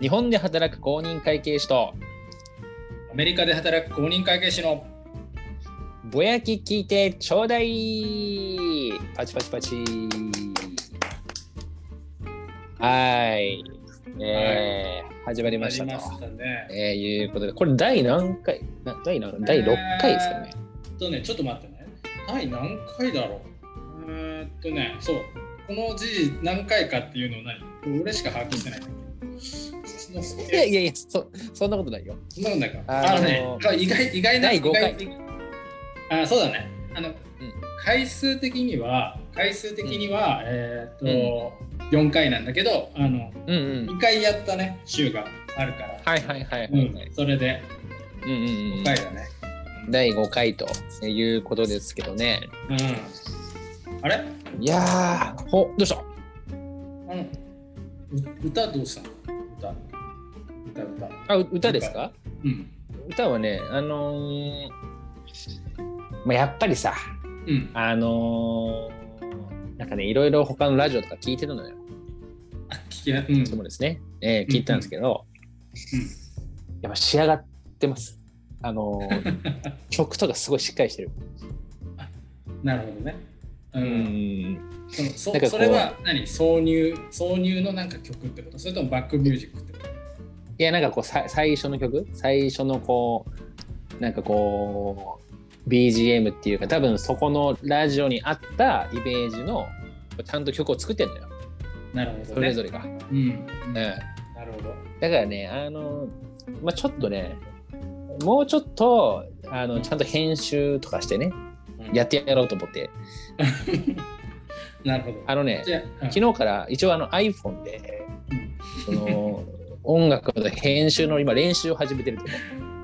日本で働く公認会計士とアメリカで働く公認会計士のぼやき聞いてちょうだい。パチパチパチ。はい、えー始まりましたと。ありましたね。えーいうことでこれ第何回？な第何？第6回ですかね、えーっとね、ちょっと待ってね。第何回だろう？えーっとね、そう。この時事何回かっていうのを何？俺しか把握してないいやいやいやそそんなことないよ。そんなことないか。あのーあのね、意外意外な第5回。意外あ、そうだね。あの、回数的には、回数的には、えーっと、4回なんだけど、あの、うんうん。2回やったね、週があるから。はいはいはいはい、うん。はい、それでうんうんうん。5回だね。第5回ということですけどね。うん。あれ？いやーほどうした？う歌どうしたの？歌。歌歌。あう歌ですか？うん。歌はねあのーまあ、やっぱりさうん。あのーなんかねいろいろ他のラジオとか聞いてるのよあ、聞きな、うん。そうですね、えー聞いたんですけど、やっぱ仕上がってますあのー 曲とかすごいしっかりしてるなるほどね。う。うんんそのそそれは何？挿入、挿入のなんか曲ってこと？それともバックミュージックってこと？いやなんかこうさ最初の曲？最初のこうなんかこう BGM っていうか多分そこのラジオにあったイメージのちゃんと曲を作ってんだよなるほどね。それぞれが、うん。うんなるほど。だからねあのまあちょっとねもうちょっとあのちゃんと編集とかしてねうんやってやろうと思って なるほど。あのねじゃあ、昨日から一応あの iPhone でうんその 音楽の編集の今練習を始めてるとこ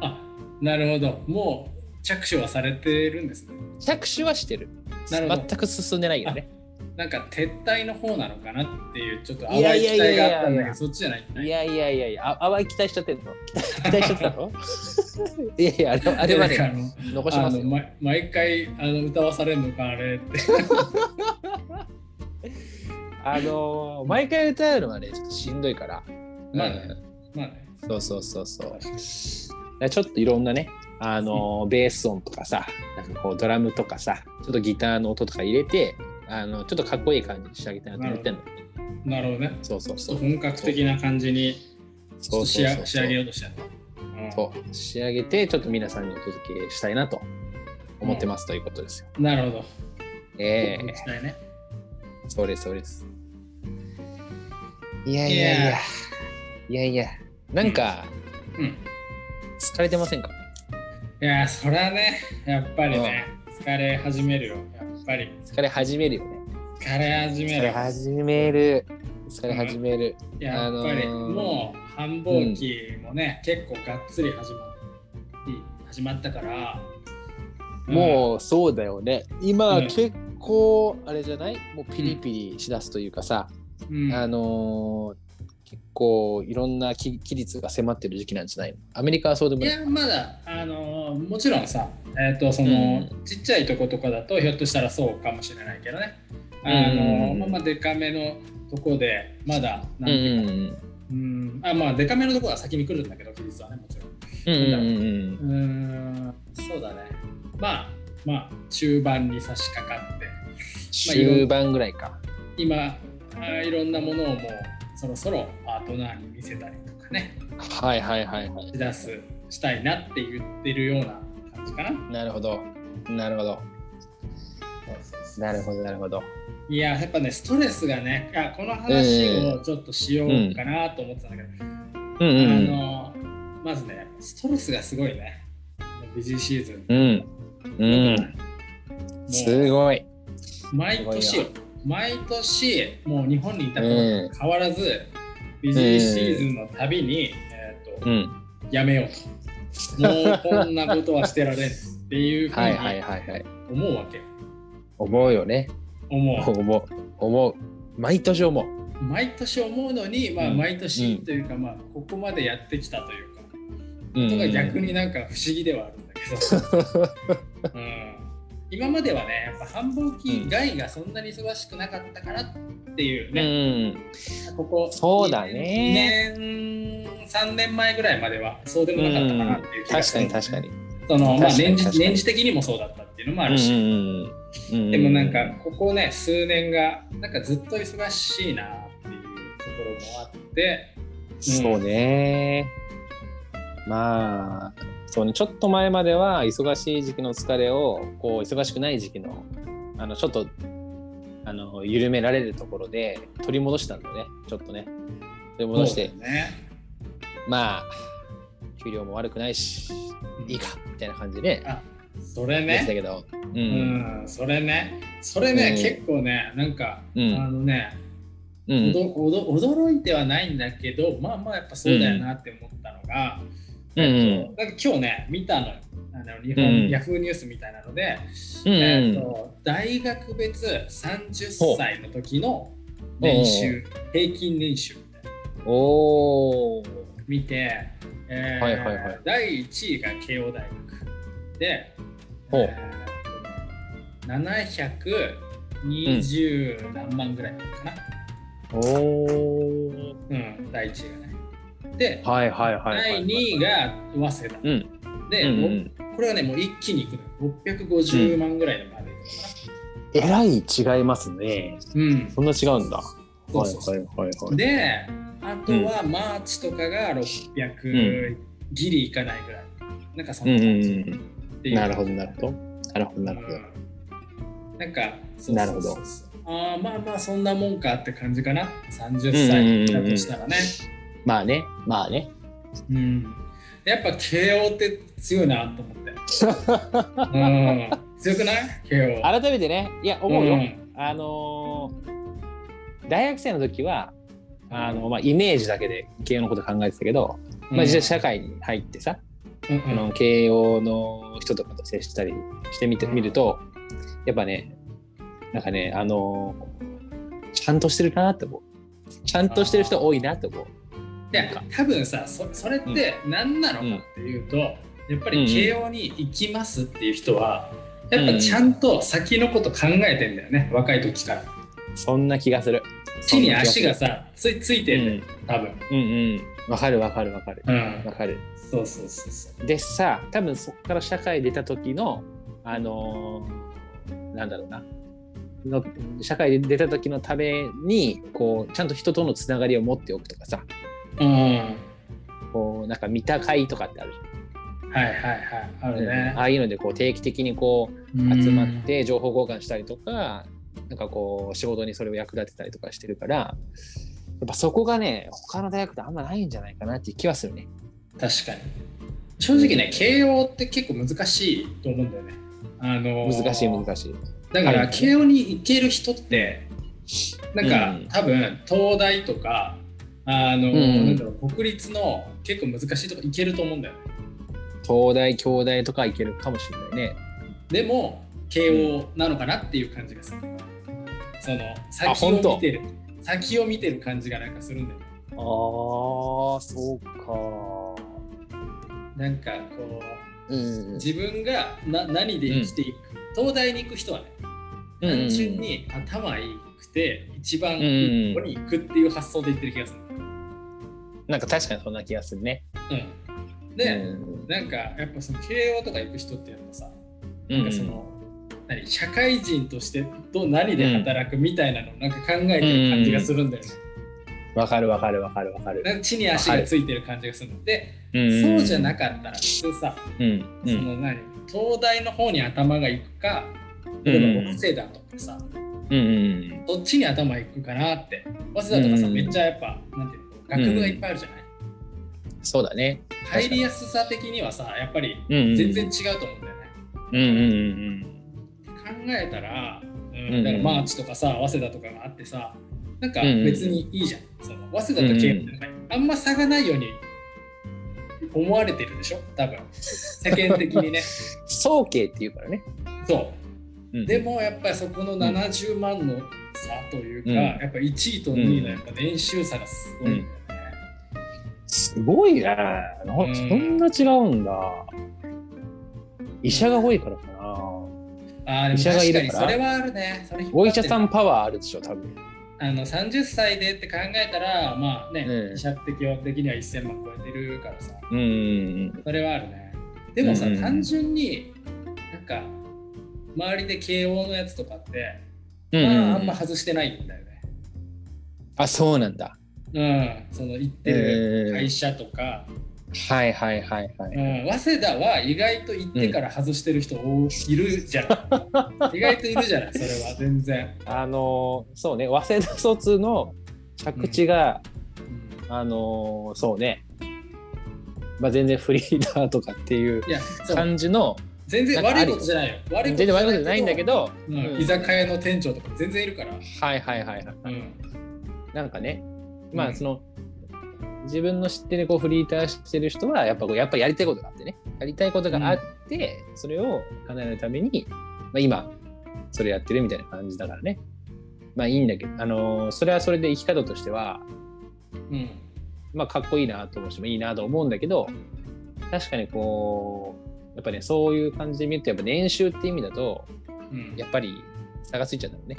あ、なるほど。もう着手はされてるんですね。着手はしてるなるほど全く進んでないよねなんか撤退の方なのかなっていうちょっと淡い期待があったんだけど、そっちじゃない。いやいやいやいや、あ淡い期待しちゃってるの期待しちゃってたの？いやいや、あれあれはね、の残しますよ。あのま毎回あの歌わされるのかあれって。あのー毎回歌うのはね、ちょっとしんどいから。まあねまあね。うんそうそうそうそう。ちょっといろんなね、あのーベース音とかさ、なんかこうドラムとかさ、ちょっとギターの音とか入れて、あのちょっとかっこいい感じに仕上げたいなと思ってんの。なるほどね。そうそうそう。本格的な感じにそう仕上げようとしてるの。そう仕上げて、ちょっと皆さんにお届けしたいなと思ってますということですよ。うんなるほど。ええしたいね。そうです、そうです。いやいやいや、いやいや、なんかうん。疲れてませんか、いやー、そりゃね、やっぱりね、疲れ始めるよ。やっぱり。疲れ始めるよね。疲れ始め疲れる。始める。疲れ始める。やっぱり、あのーもう繁忙期もね、結構がっつり始ま始まったから、もうそうだよね。今、うん結構あれじゃない？もうピリピリしだすというかさ、うん、あのー結構いろんな期期日が迫ってる時期なんじゃないの？アメリカはそうでもない。いや、まだ、あのーもちろんさ、えっ、と、その、うちっちゃいとことかだと、ひょっとしたらそうかもしれないけどね。あのまあまあ、デカめのとこで、まだ、なんうんていうか、うんうん、あ、まあ、デカめのとこは先に来るんだけど、期日はね、もちろん。うんうんうんそうだね。まあ、まあ、中盤に差し掛かって、終盤ぐらいか。今、あーいろんなものをもう、そろそろパートナーに見せたりとかね、はいはいはいはい。し出す、したいなって言ってるような感じかな。なるほど。なるほど。なるほどなるほど。いや、やっぱね、ストレスがね、あこの話をちょっとしようかなと思ってたんだけど、うんうんあの、まずね、ストレスがすごいね、ビジーシーズン。うん。うん。もすうごい。毎年よ、毎年、もう日本にいた頃うんと変わらず、ビジーシーズンのたびに、えーとうん。やめようと。もうこんなことはしてられんっていうふうはいはいにはいはい。思うわけ。思うよね。思う。思う。思う。毎年思う。毎年思うのに、まあ、うん毎年というか、まあ、ここまでやってきたというか、うんことが逆になんか不思議ではあるんだけど、うん、今まではね、やっぱ繁忙期外がそんなに忙しくなかったからっていううね、ん。ここそうだね2年、3年前ぐらいまではそうでもなかったかなっていう気が確かするに確かに。その、まあ、年次年次的にもそうだったっていうのもあうんるし、うんうん。でもなんかここね数年がなんかずっと忙しいなっていうところもあってそうね。まあ、そうね、ちょっと前までは忙しい時期の疲れを、こう、忙しくない時期の、あの、ちょっと、あの、緩められるところで取り戻したんだよね、ちょっとね。取り戻して、ねまあ、給料も悪くないし、いいか、みたいな感じで、それねやってたけど、う。うんんそれねそれね、うん結構ねなんか、うんあのね、うん。驚いてはないんだけどまあまあやっぱそうだよなって思ったのが、うんえっとなんか今日ね見たのよ。あの日本、うん。ヤフーニュースみたいなので、うんえっと大学別30歳の時の年収平均年収みたいな。おー。見て、えーはいはいはい。第1位が慶応大学で、えー720何万ぐらいかな、おー。うん、第1位がね。で、はいはいはいはい。第2位が早稲田。うん。で、うんうんこれはね、もう一気にいくの。650万ぐらいでまでいくのかえらい違いますね。な。うん。そんな違うんだ。そうそうそうはいはいはいはい。で、あとはマーチとかが600、ギリいかないぐらい。なんかそうんんな感じうんう。うん。なるほどなるほど。なるほどなるほど。うんなんか、そうそうそうそうああ、まあまあ、そんなもんかって感じかな。30歳だとしたらね。まあね、まあね。うん。やっぱ慶応って強いなと思って。うん。強くない？慶応。改めてね、いや、思うよ。んあのー大学生の時は、あのまあ、イメージだけで慶応のこと考えてたけど、まあ、実際社会に入ってさ、うんあの慶応の人とかと接したりしてみてみると、やっぱね、なんかね、あのーちゃんとしてるなって思う。ちゃんとしてる人多いなって思う。いや多分さそそれって何なのかっていうと、やっぱり慶応に行きますっていう人は、やっぱちゃんと先のこと考えてんだよね、若い時から。そんな気がする。地に足がさついついてんだよ、多分。うんうん。わかるわかるわかる。うんわかる。そうそうそうそう。でさ、多分そこから社会出た時の、あのーなんだろうな。の社会で出た時のためにこうちゃんと人とのつながりを持っておくとかさうん。こうなん。か見た会とかってあるじはいはいはい。あ、るねあ。あいうのでこう定期的にこう集まって情報交換したりとか、なん。かこう仕事にそれを役立てたりとかしてるからやっぱそこがね他の大学ってあん。まないん。じゃないかなっていう気はするね。確かに。正直ね、慶応って結構難しいと思うん。だよね。あのー難しい難しい。だから、慶応に行ける人って、なん。か、多分東大とか、あのーうんなんだろう国立の結構難しいとこ行けると思うんだよね。東大京大とか行けるかもしれないね。でも、慶応なのかなっていう感じがする。その先を見てる、先を見てる感じがなんかするんだよね。ああそうか。なんかこう、うん自分がな何で生きていく、東大に行く人はね、単純に頭いいくて一番いいとこに行くっていう発想で言ってる気がする。なんか確かにそんな気がするね。うん、で、うん。なんかやっぱその慶応とか行く人ってやっぱさ、うん。なんかその何社会人としてど何で働くみたいなのをなんか考えてる感じがするんだよね。わかるわかるわかるわかる。なんか地に足がついてる感じがするの。で、うん。そうじゃなかったら普通さ、うん。うそん。の何東大の方に頭が行くか例えば早稲田とかさ、うんうんどっちに頭行くかなって。早稲田とかさ、うんめっちゃやっぱなんていうの学部がいっぱいあるじゃない、そうだね。入りやすさ的にはさやっぱりうんうん。全然違うと思うんだよね、うんうんうん。考えたら、うんうんだからマーチとかさ早稲田とかがあってさなんか別にいいじゃん、その早稲田と慶応ってあんま差がないように思われてるでしょ？多分。世間的にね。総計っていうからね。そう。うんでもやっぱりそこの70万の差というか、うんやっぱ1位と2位のやっぱ年収差がすごいんだよね。すごいね。そんな違うんだ。医者が多いからかな。あ医者がいるからそれはあるね。それお医者さんパワーあるでしょ、多分。あの30歳でって考えたら、まあね、うん医者って基本的には1000万超えてるからさ、うんうんそれはあるね。でもさ、単純になんか周りで慶応のやつとかって、うん。まあ、うんあんま外してないんだよね。あ、そうなんだ。うん、その行ってる会社とか、はいはいはいはい。うん、早稲田は意外と行ってから外してる人多いるじゃん。意外といるじゃない、それは全然。あのーそうね、早稲田卒の着地が、あのーそうね、まあ、全然フリーダーとかっていう感じの、全然悪いことじゃないよ。悪い全然悪いことじゃないんだけど、うん。うん。居酒屋の店長とか全然いるから。はいはいはいはい。うん。なんかね、まうん。あその、自分の知ってるこうフリーターしてる人はやっぱこうやっぱやりたいことがあってね。やりたいことがあって、それを叶えるために、まあ、今それやってるみたいな感じだからね。まあいいんだけど、あのーそれはそれで生き方としてはうん。まあかっこいいなと思うしもいいなと思うんだけど確かにこうやっぱねそういう感じで見るとやっぱ年収って意味だとうんやっぱり差がついちゃうんだろうね。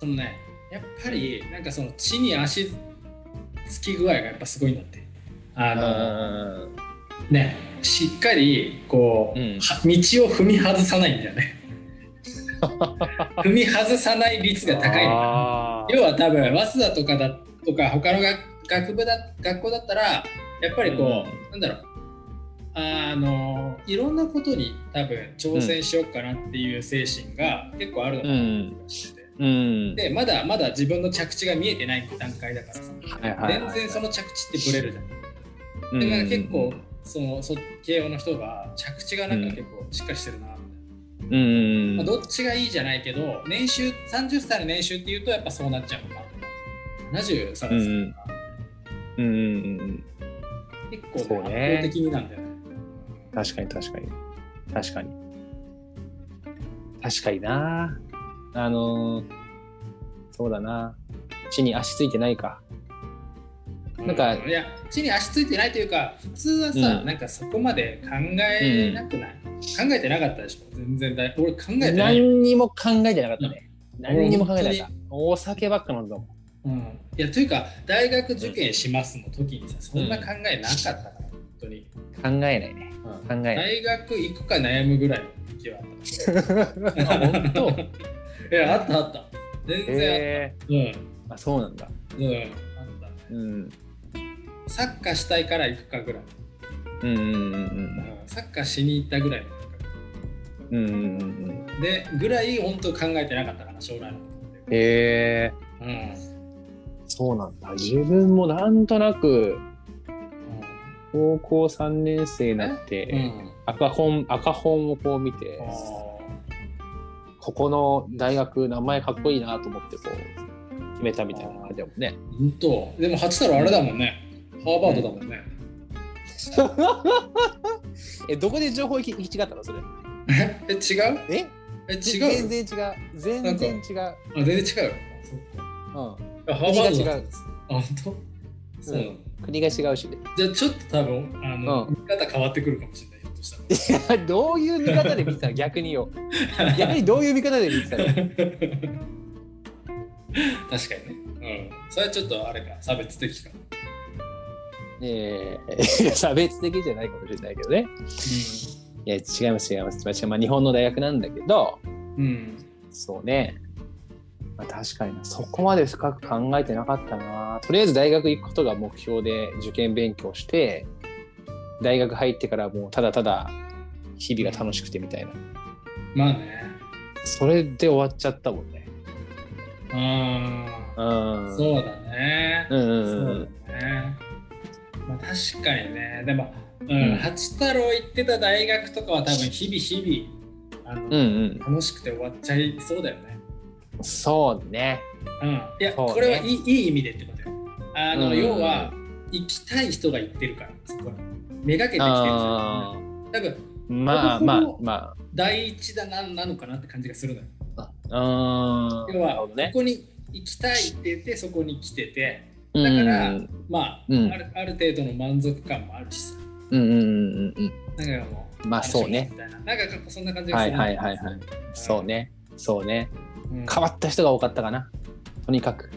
そのね、やっぱりなんかその地に足つき具合がやっぱすごいんだって。あのね、しっかりこう、うんは道を踏み外さないんだよね。踏み外さない率が高いの。あー要は多分早稲田とかだとか他の学学部だ学校だったらやっぱりこう、なんだろうあのいろんなことに多分挑戦しようかなっていう精神が結構あるのかなって気がして。て。うん。でまだまだ自分の着地が見えてない段階だからさ。はいはいはい全然その着地ってブレるじゃん。うん。だから結構そのそ慶応の人が着地がなんか結構しっかりしてるなみたいな。うん。まあ、どっちがいいじゃないけど年収30歳の年収っていうとやっぱそうなっちゃうのか。な73歳とか、うん。うん。うん。結構、ね。圧倒的になんだよね。確かに確かに。確かに。確かにな。あのーそうだな。地に足ついてないか。なんかういや地に足ついてないというか普通はさ、うん。なんかそこまで考えなくない、考えてなかったでしょ？全然だい俺考えてない。よ、何にも考えてなかったね。何にも考えてなかっ俺たお酒ばっか飲んだもん。うん、いやというか大学受験しますの時にさそんな考えなかったから、本当に、考えないね考え大学行くか悩むぐらいの時は。あったあ本当？いやあったあった。全然あった、へえ。うん。あそうなんだ。うんあったね。うん。サッカーしたいから行くかぐらい、うんうんうんうん。サッカーしに行ったぐらいの。感うんうんうんうん。覚でぐらい本当考えてなかったかな将来の。へえ。でうん。そうなんだ。自分もなんとなく高校3年生になって、うん。赤本赤本をこう見てここの大学名前かっこいいなと思ってこう決めたみたいな感じだもんね。本当。でも八太郎あれだもんね、ハーバードだもんね、えどこで情報行き行き違ったのそれ？え違う？え？え違う？全然違う。全然違う。あ全然違ううん、あハーバード違うあ本当？そうなの、国が違うしね。じゃあちょっと多分あの、うん見方変わってくるかもしれないひょっとしたら どういう見方で見てた？の逆によ。逆にどういう見方で見てたの？確かにね。うん。それはちょっとあれか、差別的か。えー、差別的じゃないかもしれないけどね。いや違います違います。まあ、日本の大学なんだけど、うん。そうね。まあ、確かにな、そこまで深く考えてなかったな。とりあえず大学行くことが目標で受験勉強して、大学入ってからもうただただ日々が楽しくてみたいな。まあね。それで終わっちゃったもんね。あうん。あ、そうだね。うんうんそううん。だね。まあ確かにね。でも、ううんん、八太郎行ってた大学とかは多分日々日々、あのうんうん。楽しくて終わっちゃいそうだよね。そうね。うん。いや、ね。これはいいいい意味でってことよ。あの、うん。要は、行きたい人が行ってるから、そこがけてきてるじゃあん。多分、ーまあまあま第一だななのかなって感じがするのよ。あ。要は、ね。こ。こに行きたいって言ってそこに来てて。だだからまあ、うん。あるある程度の満足感もあるしさ。うんうんうんうんだからもまあそうね。な。なんかそんな感じがするはいはいはいはい。そうね。そうね。うん変わった人が多かったかな。とにかく、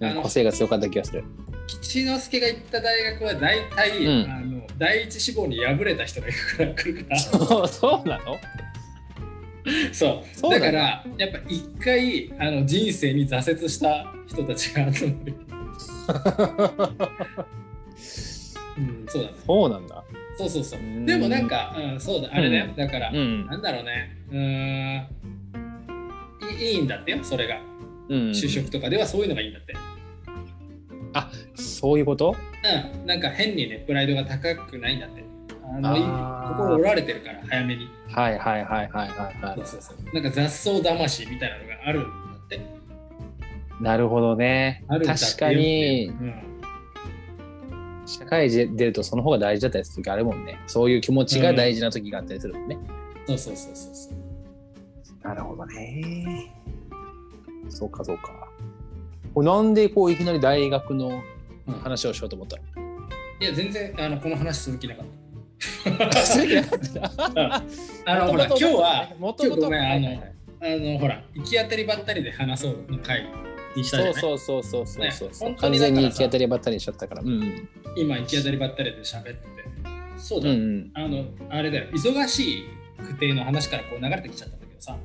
うん。個性が強かった気がする。吉之助が行った大学は大体、うん。あの第一志望に敗れた人が来るから。そうそうなの？そう。だからやっぱ一回あの人生に挫折した人たちが集まる、うん、そうだね。そうなんだ。そうそうそう。うん。でもなんか、うん、そうだあれだよ、うん。だから、うん。なんだろうね。うーんいいんだってよそれが。うん就職とかではそういうのがいいんだって。そういうこと？うん。なんか変にねプライドが高くないんだって。あの心折られてるから早めに。はいはいはいはいはいはそうそうそう。なんか雑草魂みたいなのがあるんだって。いなるほどね。確かに。うん。社会で出るとその方が大事だったりする時あるもんね。そういう気持ちが大事な時があったりするもんね、そうそうそうそうそうなるほどね。そうかそうか。これなんでこういきなり大学のうん話をしようと思ったの？いや全然あのこの話する気なかった。する気なかったあのほら今日はもともと今日ごめんあのあのほら行き当たりばったりで話そうの回にしたじゃない？そうそうそうそうそうそう、ね本当完全に行き当たりばったりしちゃったから。うんうん。今行き当たりばったりで喋ってて。そうだ、うんうん。あのあれだよ。忙しい区定の話からこう流れてきちゃったんださ、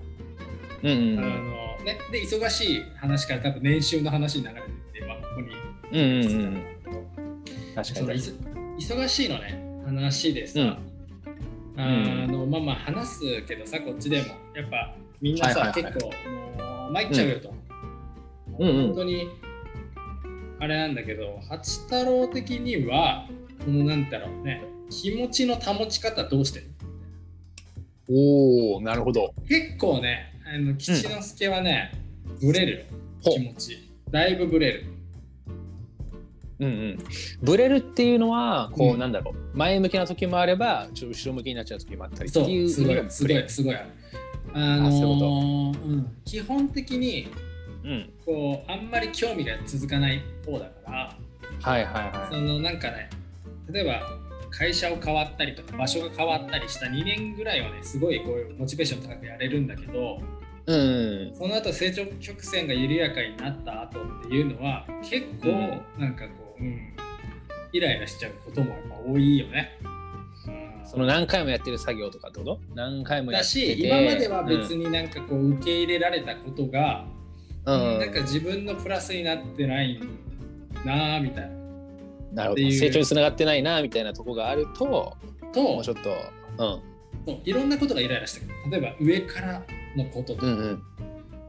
うんうんあのね、で忙しい話から多分年収の話に流れてって、まあ、ここに。うんうんうん確かに。忙しいのね話でさ、うん。あのまあまあ話すけどさこっちでも。やっぱみんなさ、はいはいはい。結構もう参っちゃうよと、うん。うん本当にあれなんだけど八太郎的にはこのなんだろうね気持ちの保ち方どうしてるおおなるほど。結構ねあの吉之助はね、ブレるよほ気持ち。だいぶブレる。うんうん、ブレるっていうのはこう、うん。なんだろう。前向きな時もあればちょっと後ろ向きになっちゃう時もあったりってそいううすごいすごいブすごいあのあそういううん、基本的にレうん。こうあんまり興味が続かない方だからはいはいはそのなんかね例えば会社を変わったりとか場所が変わったりした2年ぐらいはねすごいこういうモチベーション高くやれるんだけどいうん。その後成長曲線が緩やかになった後っていうのは結構なんかこう、うん、イライラしちゃうこともやっぱ多いよね。うん。その何回もやってる作業とかってこと？何回もやだってて。し今までは別になんかこう受け入れられたことが、うん。うんなんか自分のプラスになってないなぁみたいな。なるほど。成長につながってないなみたいなとこがあるともとうちょっとうん。そういろんなことがイライラしてくる。例えば上からのこととか、うんうん。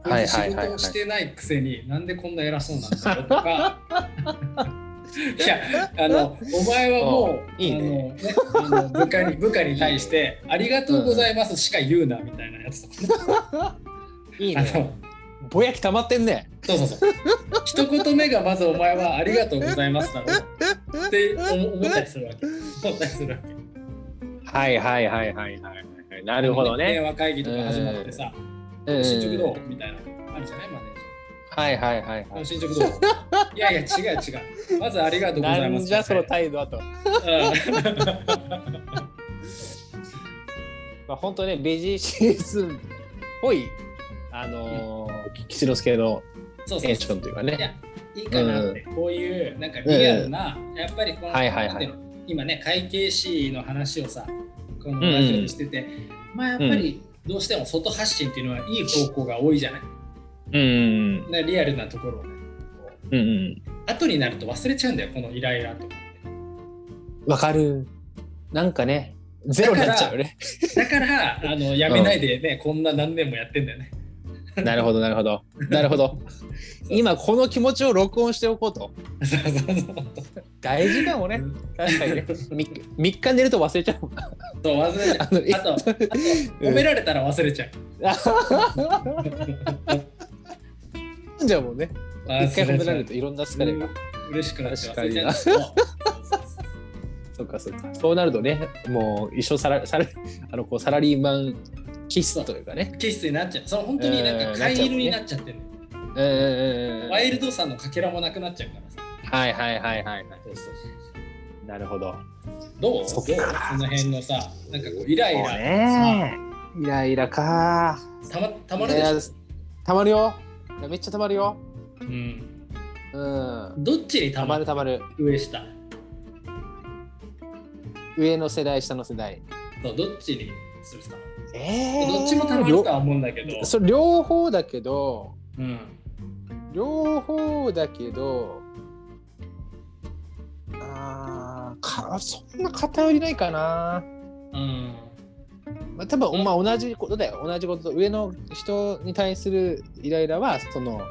こいつ仕事をしてないくせになんでこんな偉そうなんだよとか。いやあのお前はもううんいいね。あのねあの部下に部下に対して「ありがとうございます」しか言うなみたいなやつとか、あ いいね。のぼやき溜まってんね。そうそうそう。一言目がまずお前は「ありがとうございます」だろうって思思ったりするわけ。思ったりするわけ。はいはいはいはいはいはい。なるほどね。電話会議とか始まってさうん。うん「進捗どう?」みたいなあるじゃないマネージャー。はいはいはいはい。進捗どういやいや違う違う。まずありがとうございます。な。んじゃその態度だと。うん。まあ、本当ね、ベジーシーズンっぽい、あのー、吉之助のテンションというかね。いや、いいかなって、こういうなんかリアルな、やっぱりこの、はいはいはい今ね、会計士の話をさ、このラジオでしてて、まあやっぱりどうしても外発信っていうのはいい方向が多いじゃない？うんうんねリアルなところをね、こううんうん。後になると忘れちゃうんだよ、このイライラとか。わかる。なんかね、ゼロになっちゃうよね。だから、あのやめないでね、こんな何年もやってんだよね。なるほど、なるほど。なるほど。今、この気持ちを録音しておこうと。そうそうそう大事かもね。確かにね。3, 3日寝ると忘れちゃう。そう忘れちゃう。あと、あと褒められたら忘れちゃう。じゃあもうね、一回褒められるといろんな疲れが。嬉しくなって忘れちゃう。確 そうかそっか。そうなるとね、もう一生サラサラあのこうサラリーマン気質というかね。気質になっちゃう。そう本当になんか飼い犬になっちゃってる。ワイルドさのかけらもなくなっちゃうからさ。はいはいはいはいはい。そうそうそう。なるほど。どう？そっか。その辺のさ、なんかこうイライラ、ね。イライラか。たまたまるでしょ？たまるよ。めっちゃたまるよ。うん。うん。どっちにたたまるたまる。上下。上の世代下の世代。どっちにするさえー、どっちもたまるとは思うんだけど。そ両方だけどうん。両方だけどあーかそんな偏りないかな、うん。まあ、多分、うんまあ同じことだよ同じこと上の人に対するイライラはその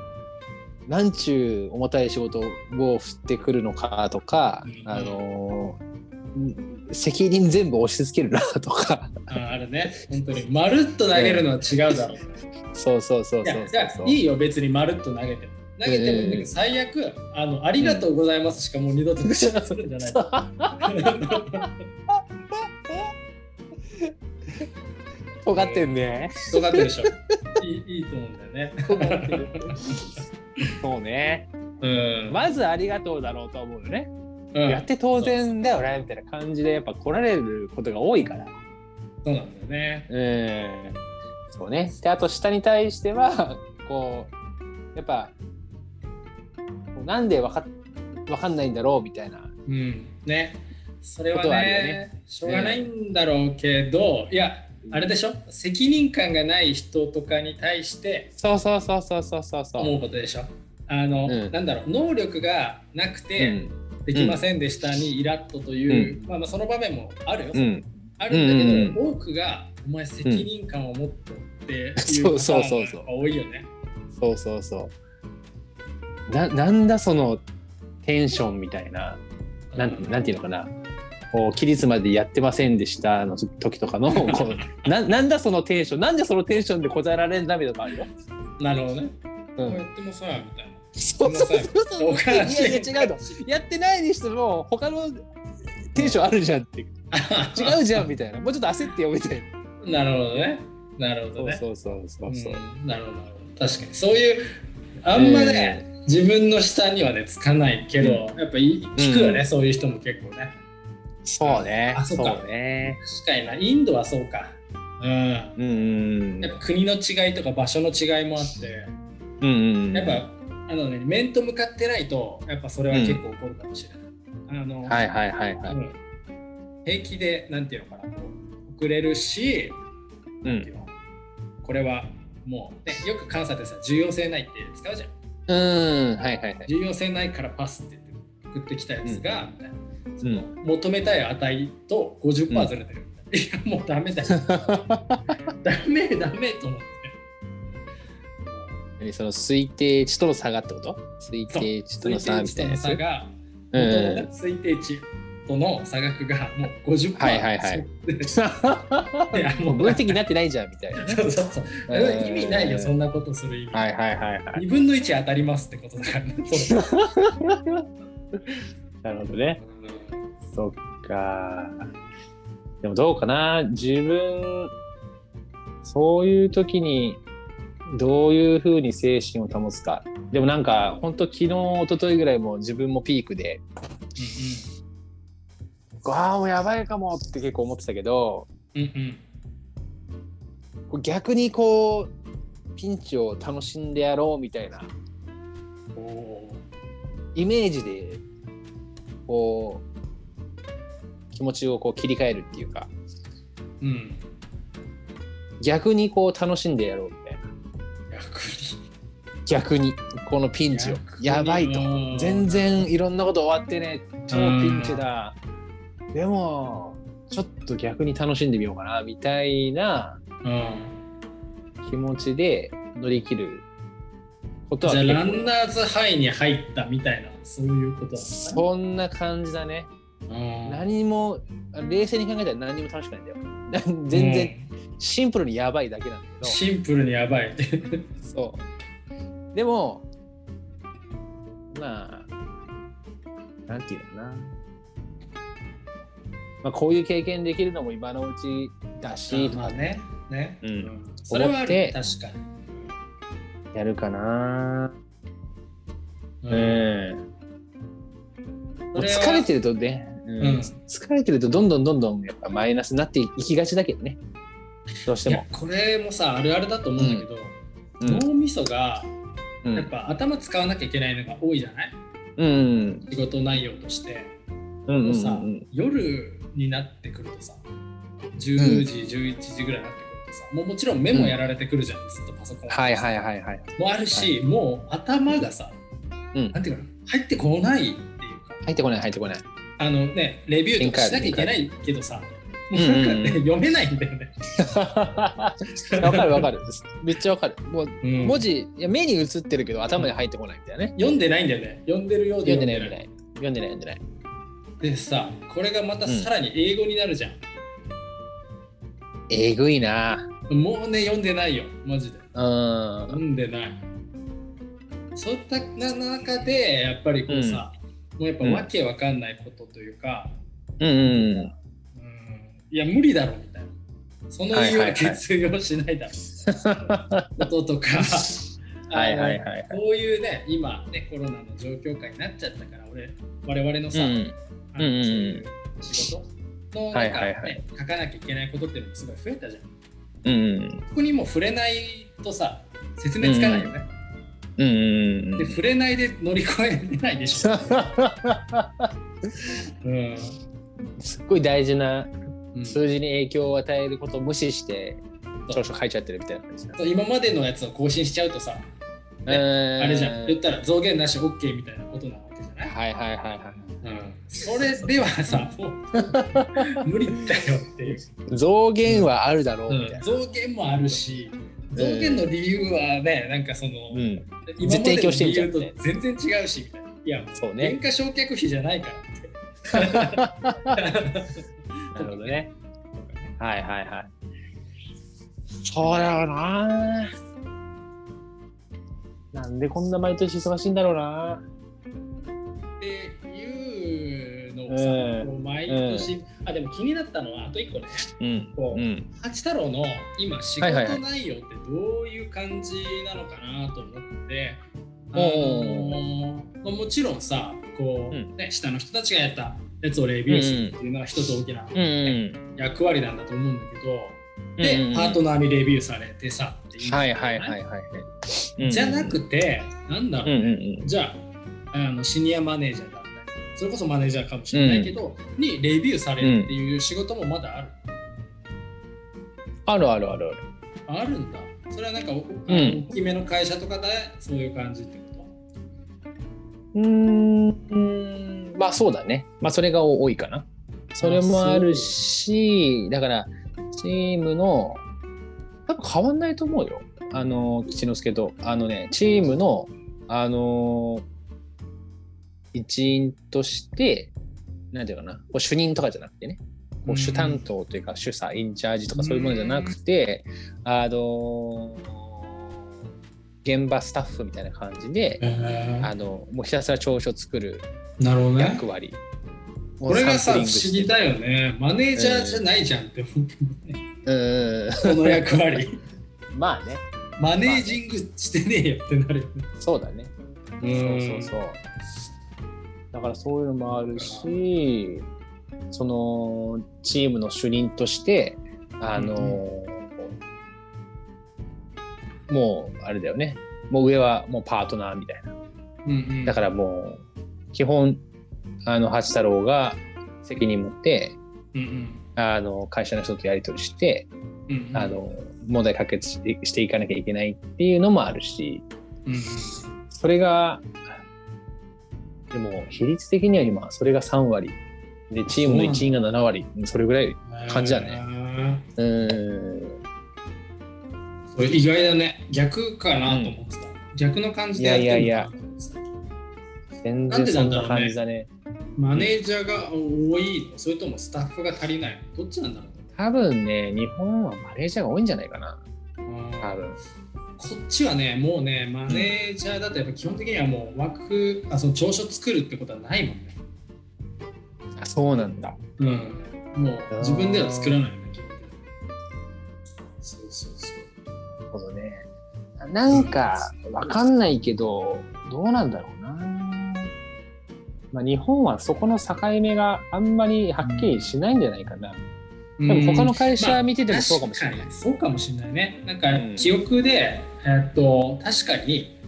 なんちゅう重たい仕事を振ってくるのかとか、うんあのー責任全部押し付けるなとかああれね、本当に。まるっと投げるのは違うだろう。そうそうそうそうそうあいいよ、別にまるっと投げても。投げてもいいんだけど、うん最悪あの、ありがとうございますしかもう二度と口にするんじゃない。尖ってんね。尖ってるでしょ。いいいいと思うんだよね。尖ってるそうね。うん。まずありがとうだろうと思うよね。うんやって当然だよねみたいな感じでやっぱ来られることが多いから。そうなんだよね。うん。そうね。であと下に対してはこうやっぱなんでわかわかんないんだろうみたいな。うん。ね。それはねねしょうがないんだろうけど、いや、あれでしょ？責任感がない人とかに対してそうそうそうそうそうそうそう。思うことでしょ？あの、うんなんだろう？能力がなくうてん。できませんでしたにイラッとという、まあ、まあその場面もあるよ、うん。あるんだけど、うん多くがお前責任感を持っとっていうそうそうそう多いよね。そうそうそう。ななんだそのテンションみたいな。なんなんていうのかな。こう期日までやってませんでしたの時とかの こうななんだそのテンションなんでそのテンションで答えられんだみたいなのあるよ。なるほどね。うんこうやってもさみたいな。そうそうそうそう。いいやいや違うの。やってないにしても他のテンションあるじゃんって 違うじゃんみたいな。もうちょっと焦ってよみたいな。なるほどね。なるほどね。そうそうそうそうそう。うんなるほど。確かにそういうあんまね、自分の下にはねつかないけど、やっぱい聞くよね、うんそういう人も結構ね。そうね。あそうかそうね。確かになインドはそうか。うん。うんうんやっぱ国の違いとか場所の違いもあって、うんうん。やっぱあのね面と向かってないとやっぱそれは結構起こるかもしれない。あの、はいはいはいはい。うん平気でなんていうのかなこう遅れるし、うん。なんていうのこれはもう、ね、よく監査でさ重要性ないって使うじゃん。うん。はいはいはい。重要性ないからパスって言って送ってきたやつが、うそのん。求めたい値と50%ずれてる。いやもうダメだよ。ダメダメと思って。何その推定値との差がってこと？推定値との差みたいなやつ？推定値との差が、うん推定値との差額がもう50%。はいはいはいいやもう 分析になってないじゃんみたいなね。そうそうそう。うん意味ないよ、そんなことする意味。はいはいはいはい。2分の1当たりますってことだから なるほどね。そっか。でもどうかな自分、そういう時にどういうふうに精神を保つか。でもなんか、本当昨日、一昨日ぐらいも自分もピークで、ああ、もうやばいかもって結構思ってたけど、うんうん。逆にこう、ピンチを楽しんでやろうみたいなおイメージで、こう、気持ちをこう切り替えるっていうか、ーうん。逆にこう楽しんでやろう。逆に。逆に。このピンチを。やばいと。うん。全然いろんなこと終わってね。超ピンチだ。でもちょっと逆に楽しんでみようかなみたいなうん。気持ちで乗り切ることはじゃあランナーズハイに入ったみたいなそういうことなんだね。そんな感じだね。うん。何も冷静に考えたら何にも楽しくないんだよ。全然シンプルにやばいだけなんだうんけシンプルにやばい。どそう。でもまあなんていうのかな。まあこういう経験できるのも今のうちだし。とかまあね。ね。うん。うん。それは。確かやるかな。に。うん、疲れてるとねうん。うん。疲れてるとどんどんどんどんやっぱマイナスになっていきがちだけどねどうしても。いやこれもさあるあるだと思うんだけど、うん。脳みそがうん。やっぱ頭使わなきゃいけないのが多いじゃない？うん仕事内容として。うんうんもうさ、うん。夜になってくるとさ10時、11時ぐらいになってくるとさもうもちろん目もやられてくるじゃん、ずっとパソコン。はいはいはいはい。もあるし、もう頭がさ、うん。なんていうかな入ってこないっていうか。入ってこない入ってこない。あのねレビューとかしなきゃいけないけどさも読めないんだよね、わかるわかる。めっちゃわかる。もう文文字いや目に映ってるけど頭に入ってこないみたいなね。読んでないんだよね読んでるようで読んでない読んでない。読んでない読んでない。でさこれがまたさらに英語になるじゃん、えぐいな。もうね読んでないよマジでうん。読んでないそういった中でやっぱりこうさ、もうやっぱわけわかんないことというか、うんうん。うんいや無理だろみたいな。その理由は いはいはいは決用しないだろこととか。はいはいはいこういうね今ねコロナの状況下になっちゃったから俺我々のさ、うん。あのうんうんうん。そういう仕事のなんか、ねはいはいはい。書かなきゃいけないことっていうのもすごい増えたじゃん。うんうんここにもう触れないとさ説明つかないよね、うん。うんで触れないで乗り越えれないでしょ、うん。すっごい大事なうん数字に影響を与えることを無視して長所書いちゃってるみたいな感じだ。今までのやつを更新しちゃうとさ、ねああれじゃん。言ったら増減なし OK みたいなことなわけじゃない、はいはいはいはうん、それではさもう 無理だよっていう、い。増減はあるだろうみたいな。増減もあるし増減の理由はねなんかその、うん。今までの理由と全然違うしみたいな。いやそうね。原。価償却費じゃないからって なるほどね。はいはいはい。そうだよな。なんでこんな毎年忙しいんだろうな。っていうのをさ、うんこう毎年、あでも気になったのはあと一個ねうん。こう、うん。八太郎の今仕事内容ってどういう感じなのかなと思って、あもちろんさこう、うんね、下の人たちがやったやつをレビューするっていうのは一つ大きなうんうん。役割なんだと思うんだけど、で、うんうんパートナーにレビューされてさっていうはいはいはいはいはい。じゃなくて、なんだろう、うんうんうん。じゃああのシニアマネージャーだったりそれこそマネージャーかもしれないけど、にレビューされるっていう仕事もまだある、あるあるあるある。あるんだそれはなんかうんの大きめの会社とかでそういう感じってこうーんうんまあそうだね。まあそれが多いかな。それもあるし、だからチームの多分変わんないと思うよ。あの吉之助とあのねチームのあの一員としてなんていうかなこう主任とかじゃなくてねこう主担当というか主査インチャージとかそういうものじゃなくてあの現場スタッフみたいな感じでと、へあのもうひたすら調書作る役割。これがさ不思議だよね。マネージャーじゃないじゃんって。思ってもね、うん。この役割。まあね、マネージングしてねえよってなるよね。そうだね。うん。そうそうそう。だからそういうのもあるし、そのチームの主任として、あの、もうあれだよね。もう上はもうパートナーみたいな。うんうん。だからもう基本あの八太郎が責任持ってうんうん。あの会社の人とやり取りして、うんうん。あの問題解決していかなきゃいけないっていうのもあるしうんうん。それがでも比率的には今それが3割。でチームの一員が7割。それぐらい感じだね。ねうーん意外だね。逆かなと思ってた、逆の感じでやってるのかなと思ってた。全然そんな感じだね。マネージャーが多いの？それともスタッフが足りないの？どっちなんだろう多分ね日本はマネージャーが多いんじゃないかな。ね多分。こっちはねもうねマネージャーだとやっぱ基本的にはもう枠あその調書作るってことはないもんね。あそうなんだ。うん。もう自分では作らないよねなんかわかんないけどどうなんだろうなまあ、日本はそこの境目があんまりはっきりしないんじゃないかな。でも他の会社見ててもそうかもしれない。まあそうかもしれないね。なんかうん記憶で、えーっと確かに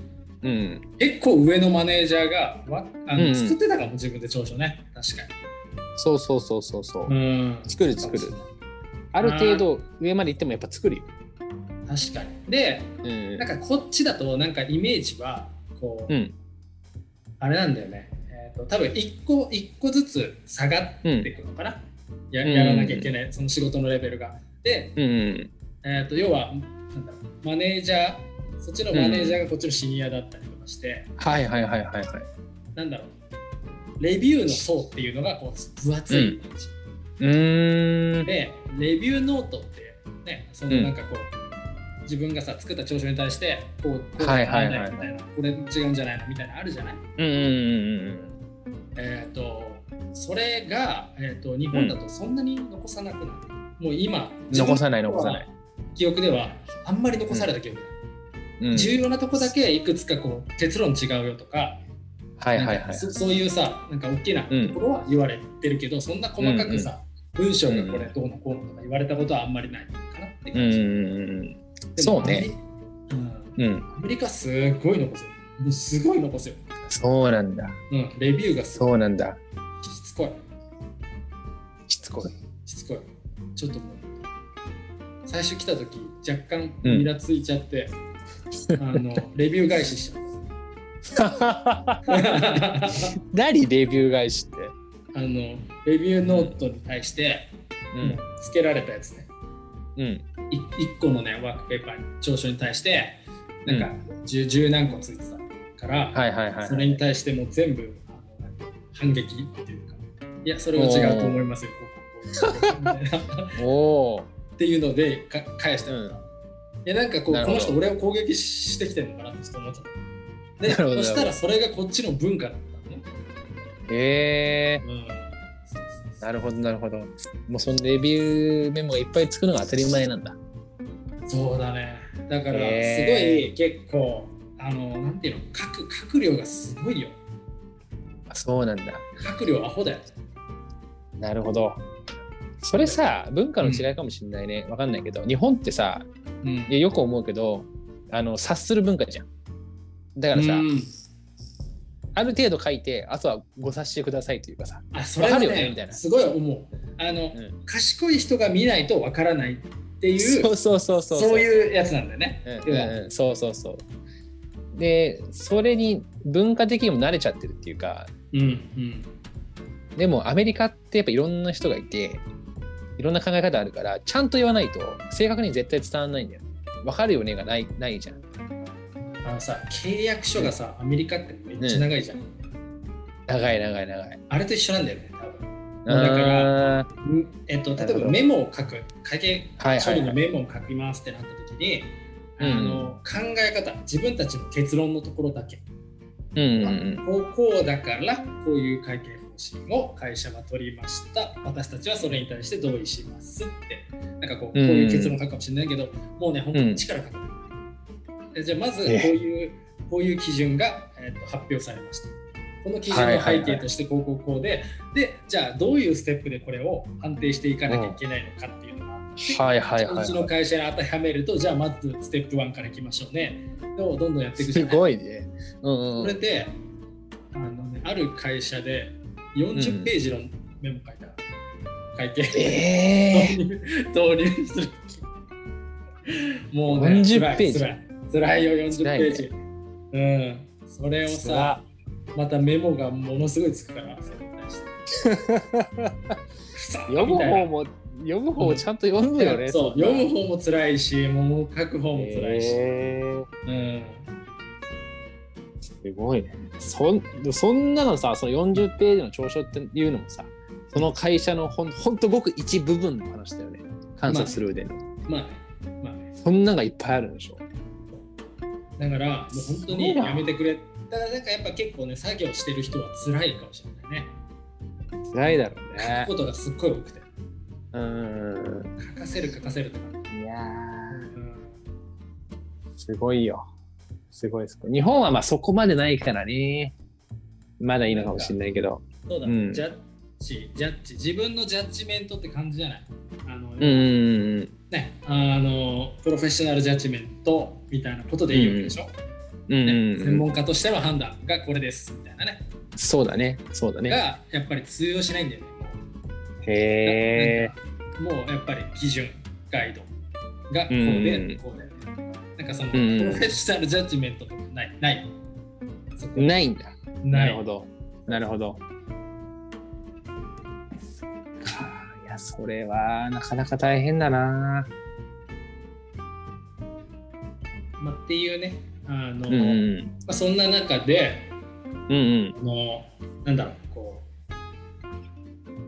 うん。結構上のマネージャーがわあの、うん作ってたかも自分で長所ね。確かそうそうそうそうそう。に。ん作る作るある程度上まで行ってもやっぱ作るよ。確かに。で、うんなんかこっちだとなんかイメージはこう、うん。あれなんだよね。えーっと多分一個一個ずつ下がっていくのかな。やうんやらなきゃいけない、その仕事のレベルが。で、うんうん。えー、と要はなんだろうマネージャーそっちのマネージャーがこっちのシニアだったりとかして、はいはいはいはいはい。なんだろうレビューの層っていうのがこう分厚いイメージ、うーん。でレビューノートってねそのなんかこう、自分がさ作った調書に対してこうこうはいはいはいはいみたいなこれ違うんじゃないの？みたいなのあるじゃない？うんうんうんえっ、とそれが、えー、と日本だとそんなに残さなくなる、もう今うん。残さない残さない。記憶ではあんまり残された記憶ない、うん。重要なとこだけいくつかこう結論違うよとか、はいはいはい。そそういうさなんか大きなところは言われてるけど、そんな細かくさ、文章がこれどうのこうのとか言われたことはあんまりないかなって感じ、うんうんうん。そうね。アメリうんうん。アメリカすごい残すよすごい残すよ、そうなんだ。うん、レビューがすごいそうなんだ。しつこいしつこい。しつこいちょっともう最初来た時若干うんイラついちゃって、あのレビュー返ししちゃった何レビュー返しって？あのレビューノートに対して、うん。つけられたやつねうん。い1個のねワークペーパーに長所に対してなんか十十何個ついてたから、はいはいはいそ。れに対してもう全部反撃っていうかいやそれは違うと思いますよお お。っていうのでか返してた、うん。いやなんかこうこの人俺を攻撃してきてるのかなってちょっと思っちゃった。でそしたらそれがこっちの文化だったのね、へえうん、そうそうなるほどなるほど。もうそのレビューメモがいっぱい作るのが当たり前なんだ。そうだね。だから、すごへい結構、あの、なんていうの、書く、書く量がすごいよ。あそうなんだ。書く量アホだよ。なるほど。それさ、文化の違いかもしれないね。わかんないけど、日本ってさ、うんいやよく思うけど、あの、察する文化じゃん。だからさ、うんある程度書いて、あとはご察しくださいというかさ。あ、それはわかるよねみたいなねすごい思う。あの、うん賢い人が見ないとわからないっていう、そうそうそうそう。そういうやつなんだよね。うんうんうん、そうそうそう。で、それに文化的にも慣れちゃってるっていうか、うん、うん。でもアメリカってやっぱいろんな人がいて、いろんな考え方あるから、ちゃんと言わないと正確に絶対伝わらないんだよ。わかるよねがないないじゃん。あのさ、契約書がさ、アメリカってめっちゃ長いじゃん。長い長い長い。あれと一緒なんだよね、多分。だからえっと、例えばメモを書く、会計。処理のメモを書きますってなった時に、うん。あの考え方自分たちの結論のところだけ、うんうんこうこうだからこういう会計方針を会社は取りました。私たちはそれに対して同意しますって。なんかこうこういう結論書くかもしれないけど、もうね本当に力書く、でじゃあまずこういう、こういう基準が、えっと発表されました。この基準の背景としてこうこうこうで、でじゃあどういうステップでこれを判定していかなきゃいけないのかっていうのがあって、はいはいはいうちの会社に当てはめると、じゃあまずステップ1からいきましょうね。をどんどんやっていくじゃすない？ごいね。うんうん。これであの、ね、ある会社で40ページのメモ書いた、会計。ええ。導入する。もうね40辛いページ辛いよ40ページ、うん。それをさまたメモがものすごいつくからそれに対してくそ 読む方も読む方ちゃんと読むよね。そう読む方も辛いしもう書く方も辛いし、えー。うん。すごいね。そんそんなのさ、その40ページの長所っていうのもさ、その会社のほんほんとごく一部分の話だよね。観察する上で。の。まあね。まあね。そんなのがいっぱいあるんでしょ。だからもう本当にやめてくれだからなんかやっぱ結構ね作業してる人は辛いかもしれないね辛いだろう書ねく。ことがすっごい多くてうーん。書かせる書かせるとか、いやすごいよ。すごいすごい。日本はまあそこまでないからね。まだいいのかもしれないけど。そうだ、うんジャッジ、ジャッジ、自分のジャッジメントって感じじゃない？あの、うんうんね、あの、プロフェッショナルジャッジメントみたいなことでいいわけでしょ、うん。うんねうんうん。専門家としての判断がこれですみたいなね。そうだね。そうだね。がやっぱり通用しないんだよね。へえ。もうやっぱり基準、ガイドがこううんで、こうだよね。なんかその、うんプロフェッショナルジャッジメントとかない。ない？ないんだ。なるほど。なるほど。や、それはなかなか大変だな。まあ、っていうね、あの、うんうん。まあ、そんな中で、うんうん。あのなんだろう、こ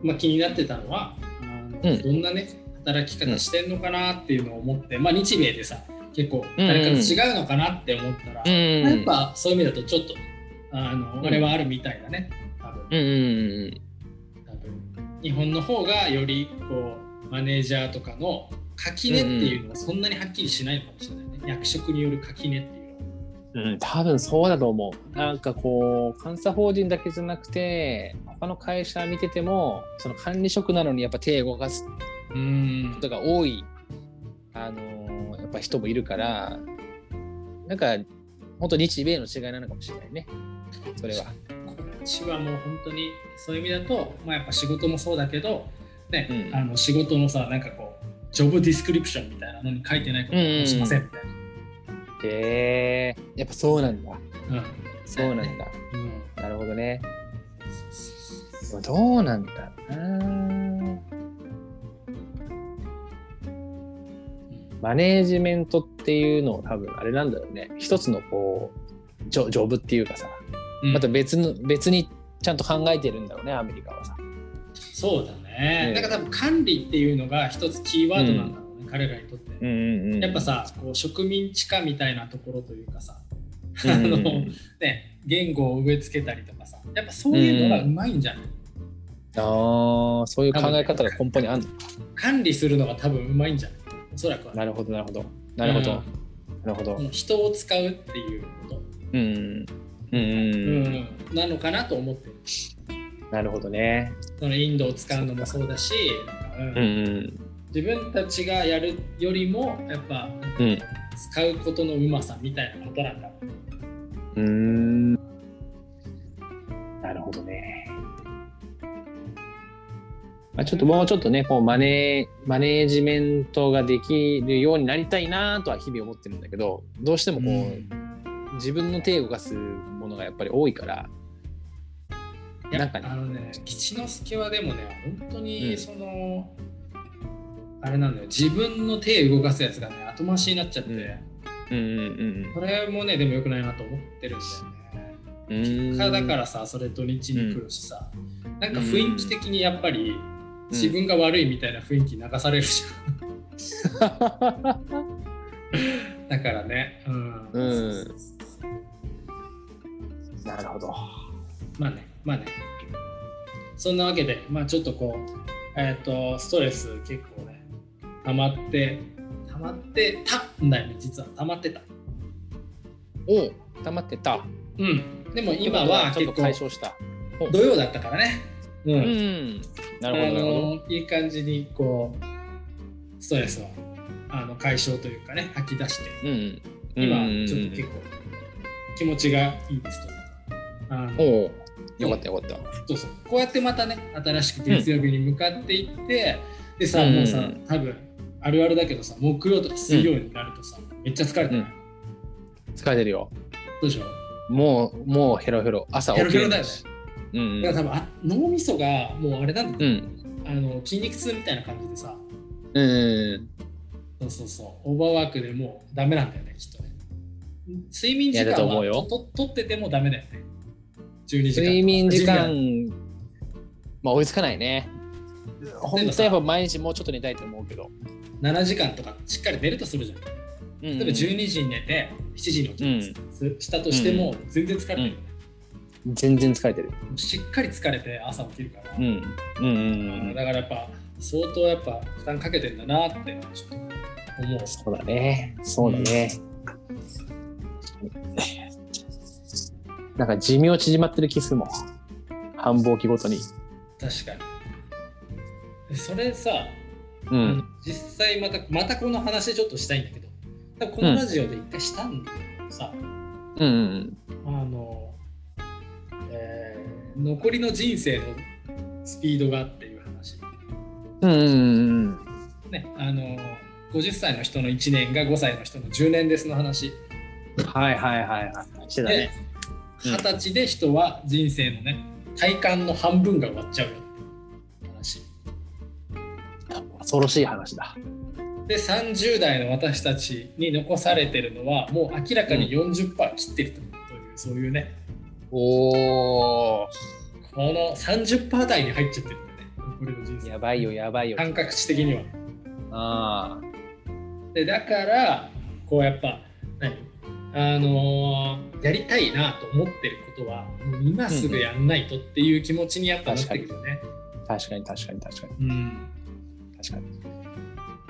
う、まあ、気になってたのは、あのうん。どんなね、働き方してんのかなっていうのを思って、まあ、日米でさ、結構働き方違うのかなって思ったら、うんまあやっぱそういう意味だとちょっとあの、うん。あれはあるみたいだね多分。うんうん多分日本の方がよりこうマネージャーとかの垣根っていうのはそんなにはっきりしないのかもしれないね、役職による垣根っていうのはうん。多分そうだと思う。なんかこう、監査法人だけじゃなくて、他の会社見てても、その管理職なのにやっぱ手を動かすことが多い、あのやっぱ人もいるから、なんか、本当日米の違いなのかもしれないね。それは。こっちはもう本当にそういう意味だと、まあ、やっぱ仕事もそうだけど、ねうんあの仕事のさなんかこうジョブディスクリプションみたいなのに書いてないことはしませんみたいへえやっぱそうなんだ。な。そうなんだ。うんうんなるほどね。どうなんだろうな。マネージメントっていうのを多分あれなんだろうね。一つのこう、ジョジョブっていうかさ、うんまた別の、別にちゃんと考えてるんだろうね、アメリカはさ。そうだね。ねなんか多分管理っていうのが一つキーワードなんだろうね、彼らにとって。うんうんうん。やっぱさ、こう植民地化みたいなところというかさ、うんうんうん、あのね、言語を植え付けたりとかさ、やっぱそういうのがうまいんじゃない、ああ、そういう考え方が根本にあるのか。管理するのが多分うまいんじゃない？おそらくは。なるほど、なるほど。なるほど。うんなるほど人を使うっていうこと、うん。うんうんううん。んなのかなと思ってる。なるほどね。そのインドを使うのもそうだし、うんうんうん。自分たちがやるよりもやっぱうん。使うことのうまさみたいなことなんだろうん。なるほどね。まあ、ちょっともうちょっとね、こうマネー、マネージメントができるようになりたいなとは日々思ってるんだけど、どうしてもこう、自分の手を動かすものがやっぱり多いから、なんかねあのね吉之助はでもね本当うん。にその、あれなんだよ自分の手動かすやつがね後回しになっちゃって、うん。うんうんこれもねでもよくないなと思ってるんだよね。結果だからさそれ土日に来るしさ、なんか雰囲気的にやっぱり自分が悪いみたいな雰囲気流されるじゃん。だからねうん、うんなるほど。まあねまあねそんなわけでまあちょっとこうえっ、とストレス結構ね溜まって溜まってたんだよね実は溜まってたおう溜まってた。うんでも今はちょっと結構解消した。土曜だったからねう、うんん。なるほど、なるほど。あのいい感じにこうストレスをあの解消というかね吐き出してうん。今うんちょっと結構気持ちがいいですというおお。よかったよかった。そうそうこうやってまたね新しく月曜日に向かっていって、でさ、うんもうさ多分あるあるだけどさ木曜とか水曜になるとさ、めっちゃ疲れてない、疲れてるよ。どうでしょう？もう、もうヘロヘロ。朝起きヘロヘロだよねうんだから多分あ脳みそがもうあれなんだよ、うん。あの筋肉痛みたいな感じでさうん。うん。そうそうそうオーバーワークでもうダメなんだよねきっとね睡眠時間はとと取っててもダメだよね12時間。睡眠時間。12、まあ追いつかないね。本当はやっぱ毎日もうちょっと寝たいと思うけど。7時間とかしっかり寝るとするじゃん。例例えば12時に寝て7時に起きます、したとしても全然疲れてる。よね、全然疲れてる。しっかり疲れて朝起きるから、うん。うんうんうん。だからやっぱ相当やっぱ負担かけてんだなってちょっと思う。そうだね。そうだね。なんか寿命縮まってる気するもん。繁忙期ごとに。確かに。それさ、うん。実際またまたこの話ちょっとしたいんだけど多分このラジオで一回したんだけどさ、うんうんあの、えー残りの人生のスピードがっていう話うん。うんうんうんねあの50歳の人の1年が5歳の人の10年ですの話うん。はいはいはいはい。してたでね。うん二十歳で人は人生のね体感の半分が終わっちゃうよ話恐ろしい話だ。で30代の私たちに残されてるのはもう明らかに40%切ってるという、そういうねおお。この30%台に入っちゃってるんだよね残りの人生やばいよやばいよ。感覚値的にはああ。でだからこうやっぱ何？あのーやりたいなと思ってることはもう今すぐやんないとっていう気持ちにやっぱなってくるよね。確かに確かに確かにうん確かに。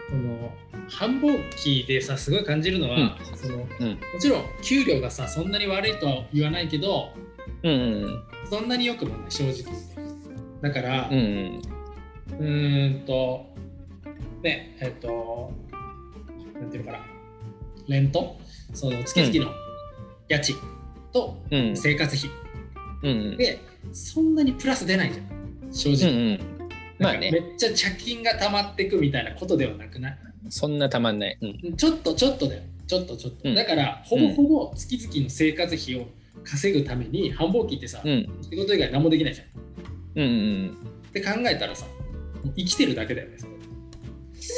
その繁忙期でさすごい感じるのは、うんそのもうん。ちろん給料がさそんなに悪いとは言わないけどうんうんそんなに良くもない正直だからうん。うんとねえっとなんていうのかなレント？その月々の家賃とうん。うん生活費。うんでそんなにプラス出ないじゃん。正うん直、うん。まあなんかめね、っちゃ貯金が溜まってくみたいなことではなくない？そんなたまんない。うん。ちょっとちょっとだよ。ちょっとちょっと、うん。だからほぼほぼ月々の生活費を稼ぐために繁忙期ってさ、うん。仕事以外何もできないじゃん。っうんうん。て考えたらさ生きてるだけだよね。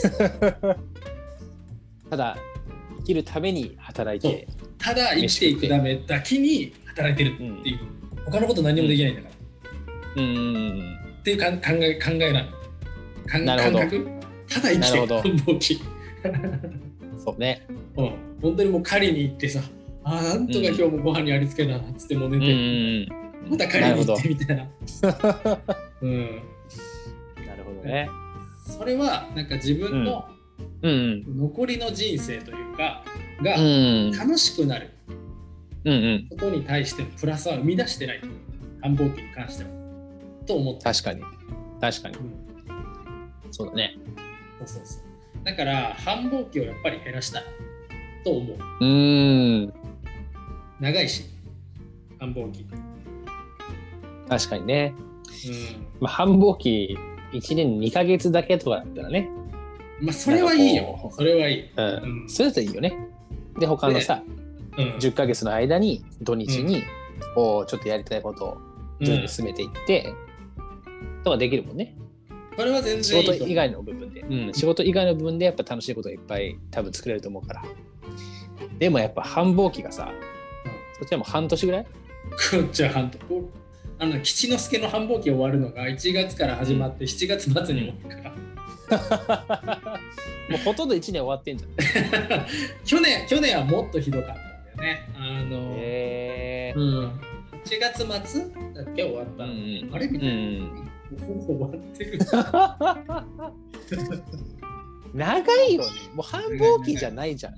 ただ、生きるために働いて。ただ生きていくためだけに働いてるっていう、他のこと何にもできないんだから、うん。うんうん。っていうかん考え考えな。のかんなるほど。感覚。ただ生きてる繁忙期そうね。うん、本当にもう狩りに行ってさ、あーなんとか今日もご飯にありつけたなっつってもう寝うんうて、ん。また狩りに行ってみたいな。うん、うん。なるほどね。それはなんか自分のうん残りの人生というか、うん。がうん楽しくなる。ことに対してのプラスは生み出してない。繁忙期に関しては。と思って。確かに。確かにう。んそうだね。そうそうそう。だから繁忙期をやっぱり減らしたいと思う。うーん。長いし、繁忙期。確かにね。うんまあ、繁忙期1年2ヶ月だけとかだったらね。まあ、それはいいよ。それはいい。うん。うん。それだったらいいよね。で、他のさ、うん。10ヶ月の間に土日に、こう、ちょっとやりたいことを徐々に進めていって、とかできるもんね。それは全仕然いいと思う。事以外の部分で、うん、仕事以外の部分でやっぱ楽しいことがいっぱい多分作れると思うから。でもやっぱ繁忙期がさ、そっちはもう半年ぐらい？こっちは半あの吉之助の繁忙期終わるのが1月から始まって7月末に終わるから、もうほとんど1年終わってんじゃん。去年去年はもっとひどかったんだよねあの、へえうん、8月末だっけ終わったの、うんあれみたいな、うんほぼ終わってる 長いよね。もう繁忙期じゃないじゃん。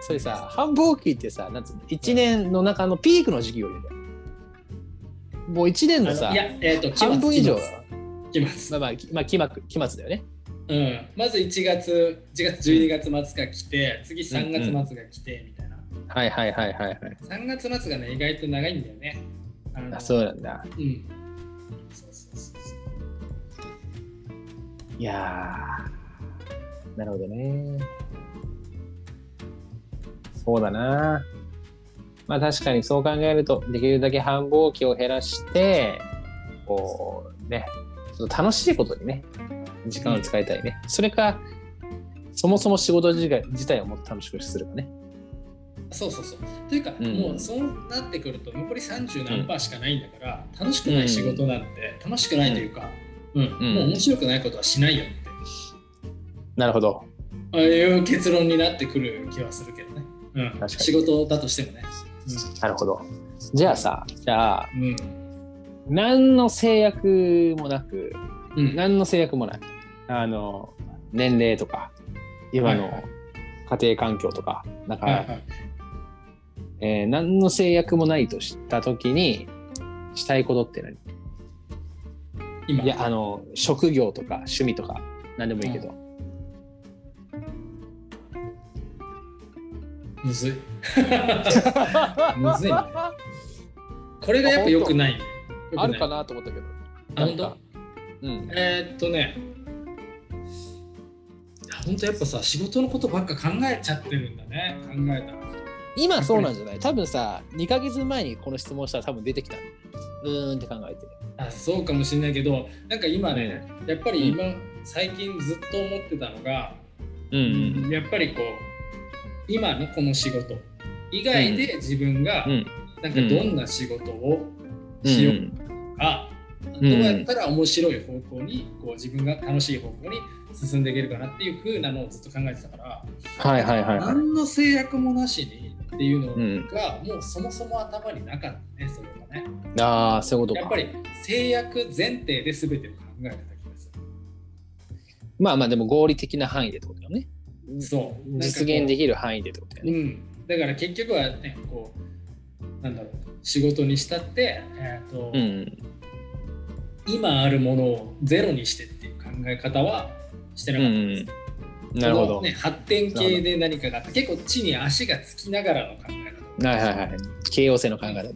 それさ、繁忙期ってさ、なんつうの、1年の中のピークの時期よりだよ。もう1年のさい、やえっ、と半分以上は、期末まあまあ、きまあ、期末期末だよね。うん、まず1月1月12月末が来て次3月末が来てみたいな、はいはいはいはいはい。3月末がね意外と長いんだよねあそうなんだ。うんそうそうそうそういやー、なるほどね。そうだな。まあ確かにそう考えると、できるだけ繁忙期を減らして、こうね、ちょっと楽しいことにね、時間を使いたいね。それか、そもそも仕事自体をもっと楽しくするかね。そうそうそう。というか、うんもうそうなってくると残り30何パーしかないんだから、楽しくない仕事なんて、楽しくないというか、うんんもう面白くないことはしないよってなるほど。ああいう結論になってくる気はするけどね。うん、かに仕事だとしてもね。なるほど。じゃあさ、じゃあ、うん何の制約もなく、うん。うん何の制約もない。あの、年齢とか、今のはいはい。家庭環境とか、なんか、はいはい。えー何の制約もないとしたときにしたいことって何？今。いやあの職業とか趣味とか何でもいいけど、むずい。むずい。ねこれがやっぱ良くない。あるかなと思ったけど。あ本当？うん。えーっとね。本当やっぱさ仕事のことばっか考えちゃってるんだね。考えたら今そうなんじゃない？多分さ2ヶ月前にこの質問したら多分出てきたうーんって考えて。あそうかもしれないけどなんか今ね、やっぱり今、最近ずっと思ってたのが、うん。やっぱりこう今のこの仕事。以外で自分がうん。なんかどんな仕事をしようか、んどうやったら面白い方向にこう自分が楽しい方向に進んでいけるかなっていう風なのをずっと考えてたから、はいはいはいはい。何の制約もなしにっていうのうん。が、もうそもそも頭になかったねそれがね。ああそういうことか。やっぱり制約前提で全てを考えてた気がすまあまあでも合理的な範囲でってことだよね。るそう。実現でききる範囲でってことだよね。うん。だから結局はねこうなんだろう仕事にしたって、えーとうん今あるものをゼロにしてっていう考え方はしてなかったんです、なるほど、ね、発展系で何かがあって結構地に足がつきながらの考え方はいはいはい。京王線の考え方。だ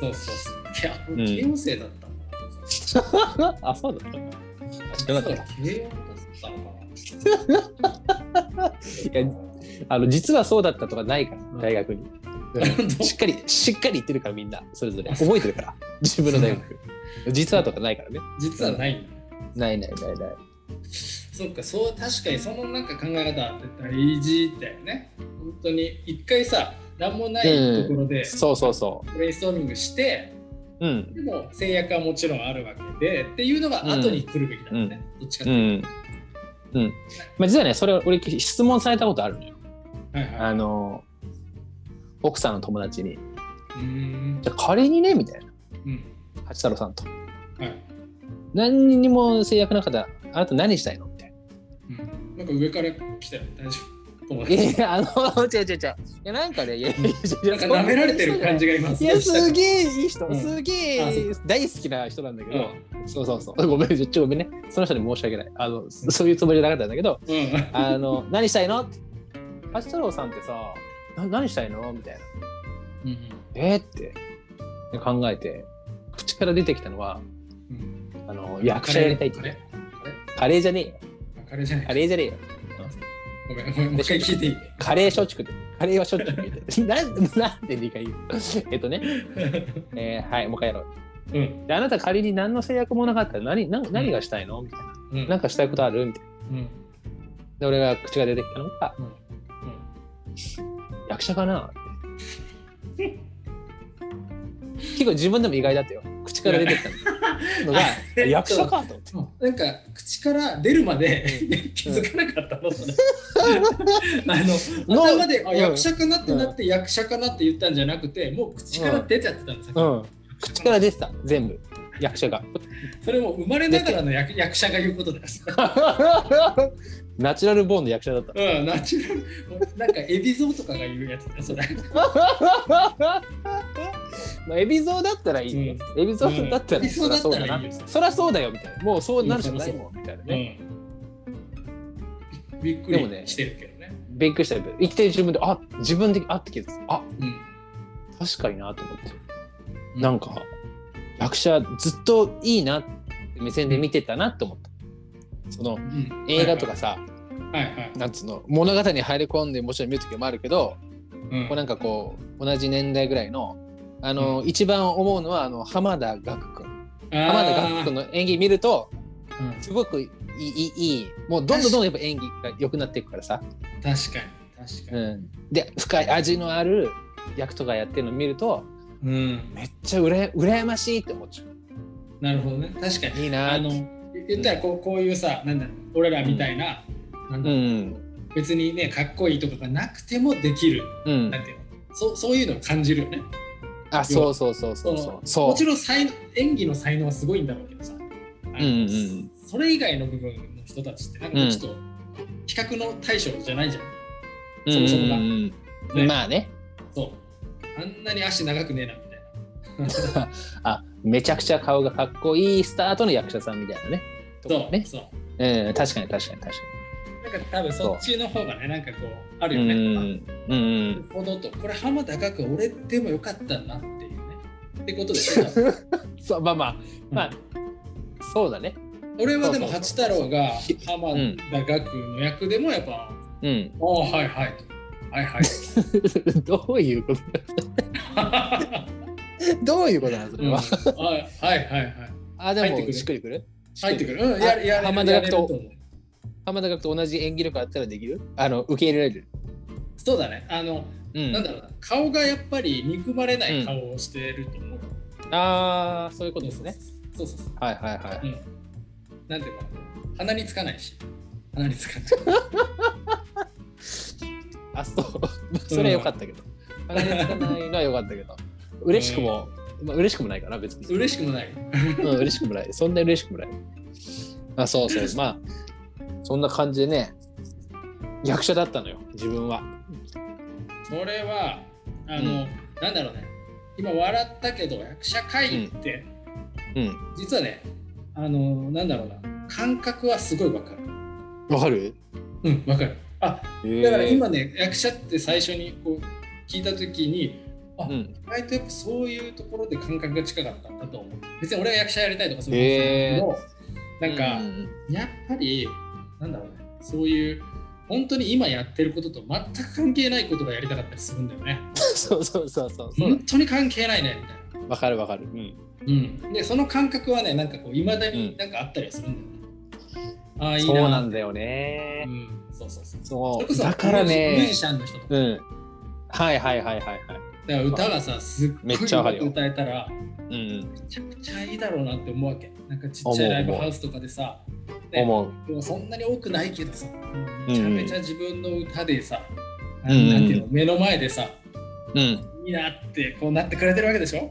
そうそうそう。いやうん。慶応生だったんだな、あそうだった知らなかった慶応だったのかな。いやあの実はそうだったとかないから大学に。本当しっかりしっかり言ってるからみんなそれぞれ。覚えてるから。自分の大学実はとかないからね。実はないないないないない。そっかそう確かにそのなんか考え方って大事だよね。本当に。一回さ何もないところでそうそうそブレインストーミングして、ううん。でも制約はもちろんあるわけでっていうのが後に来るべきだよね、どっちかっうていうと、ん。うん。まあ実はねそれ俺質問されたことあるのよ。はいはい。あの奥さんの友達に。じゃあ仮にねみたいな。うん八太郎さんと。はい。何にも制約なかった。らあなた何したいの？みたいうん。なんか上から来たよ。大丈夫。い達やあの違う違う違う。いやなんかねいやなんか舐められてる感じが今い。やすげえいい人、うん。すげえ大好きな人なんだけど、うそうそうそう。ごめんちょっとごめんね。その人に申し訳ない。あのそういうつもりじゃなかったんだけど。んうん。あの何したいの？って八太郎さんってさな何したいの？みたいな。うん。えー、って。考えて口から出てきたのはうん。あの役者やりたいって。カレーじゃねえよ。カレーじゃない。カレーじゃねえよ。ごめんごめんもう一回聞いていい？カレーしょっちゅう食ってるカレーはしょっちゅうなんなんで理解言うえっとね、えーはいもう一回やろう。うん。であなた仮に何の制約もなかったら何何何がしたいの？みたいな。うんなんかしたいことある？みたいな。うん。で、俺が口が出てきたのが、うん。役者かな？って。結構自分でも意外だったよ。口から出てきたのが、えっと役者かと思って。なんか口から出るまで気づかなかったの、それあのの 頭で役者かなってなって役者かなって言ったんじゃなくてもう口から出ちゃってたんですよ、うん。口から出てた、全部。役者が。それも生まれながらの役役者が言うことです。ナチュラルボーンの役者だった。うん、ナチュラル。なんか、エビゾウとかが言うやつだよ、それ。まあ、エビゾウだったらいいよ。エビゾウだったら、うんエビゾウだったらそりゃそうだな。そりゃそうだよみたいな。もうそうなるしかないもんみたいなうね。ん。びっくでもねりしてるけどね。びっくりしたけど、生きてる自分で、あ自分で、あって気づいた。あうん。確かになと思って。なんか、役者ずっといいなって目線で見てたなって思った。そのうん、映画とかさ、はいはい。なんつうの物語に入り込んでもちろん見る時もあるけど、うんこうなんかこう同じ年代ぐらいのあの、一番思うのはあの浜田岳君浜田岳君の演技見るとうん。すごくいいいいもうどんどんどんやっぱ演技が良くなっていくからさ、確かに、確かに。うん、で深い味のある役とかやってるの見るとうん。めっちゃうらや羨ましいって思っちゃなるほどね。確かに。ういいなあの、言ったらこうこういうさ、なんだろう、俺らみたいな、なんだろう。うん。別にね、かっこいいとかがなくてもできる。うん。なんていうの。そうそういうのを感じるよね。あそうそうそうそうそう。もちろん才能演技の才能はすごいんだろうけどさ、うんうんうん。それ以外の部分の人たちってなんかちょっと比較の対象じゃないじゃん。そもそもが。うんうん。まあね。そう。あんなに足長くねえなみたいな。あめちゃくちゃ顔がかっこいいスタートの役者さんみたいなね。とそう、かね。そう。うん、確かに確かに確かなんか多分そっちの方がね、なんかこう、あるに。よね。うん。なるほどと、これ浜田岳俺でもよかったなっていうね。ってことで。そうまあまあ、まあ、そうだね。俺はでも八太郎が浜田岳の役でもやっぱ、うん。おおはいはいと。はいはい。どういうこと？どういうことなのそれは。うんはいはいはいはい。あ、でも入ってくる？しっくりくる？入ってくる。うん、やるやる浜田岳と浜田岳と同じ演技力あったらできる？あの、受け入れられる？そうだね。あの、うんなんだろうな。顔がやっぱり憎まれない顔をしてると思う。ああ、そういうことですね。そうそうそう。はいはいはい。うん。なんていうか、鼻につかないし。鼻につかない。あ、そう。それはよかったけど。鼻につかないのはよかったけど。嬉しくも、まあ、嬉しくもないかな、別に。嬉しくもない。うん、嬉しくもない。そんな嬉しくもない。あ、そうそう。まあ、そんな感じでね、役者だったのよ、自分は。それは、あの、なんだろうね。今笑ったけど、役者会って、うん。実はね、あの、なんだろうな。感覚はすごいわかる。わかる？うん、わかる。あ、だから今ね、役者って最初にこう聞いたときに、あ、うん。意外とやっぱそういうところで感覚が近かったんだと思う。別に俺が役者やりたいとかそういうことじゃないけど、なんか、うんやっぱり、なんだろうね、そういう、本当に今やってることと全く関係ないことがやりたかったりするんだよね。そうそうそうそう。本当に関係ないね、みたいな。わかるわかる。うん。うん、で、その感覚はね、なんかこう、いまだになんかあったりはするんだよね。ああ、いいな。そうなんだよねう。ん、そうそうそう。そう。だからミュージミュージね。シャンの人とか、うん。はいはいはいはいはい。だから歌がさ、すっごい歌えたら、うん。めちゃくちゃいいだろうなって思うわけ。なんかちっちゃいライブハウスとかでさ、ね思う。でもそんなに多くないけどさ、んめちゃめちゃ自分の歌でさ、うんなんていうの、目の前でさ、うん。いいなってこうなってくれてるわけでしょ？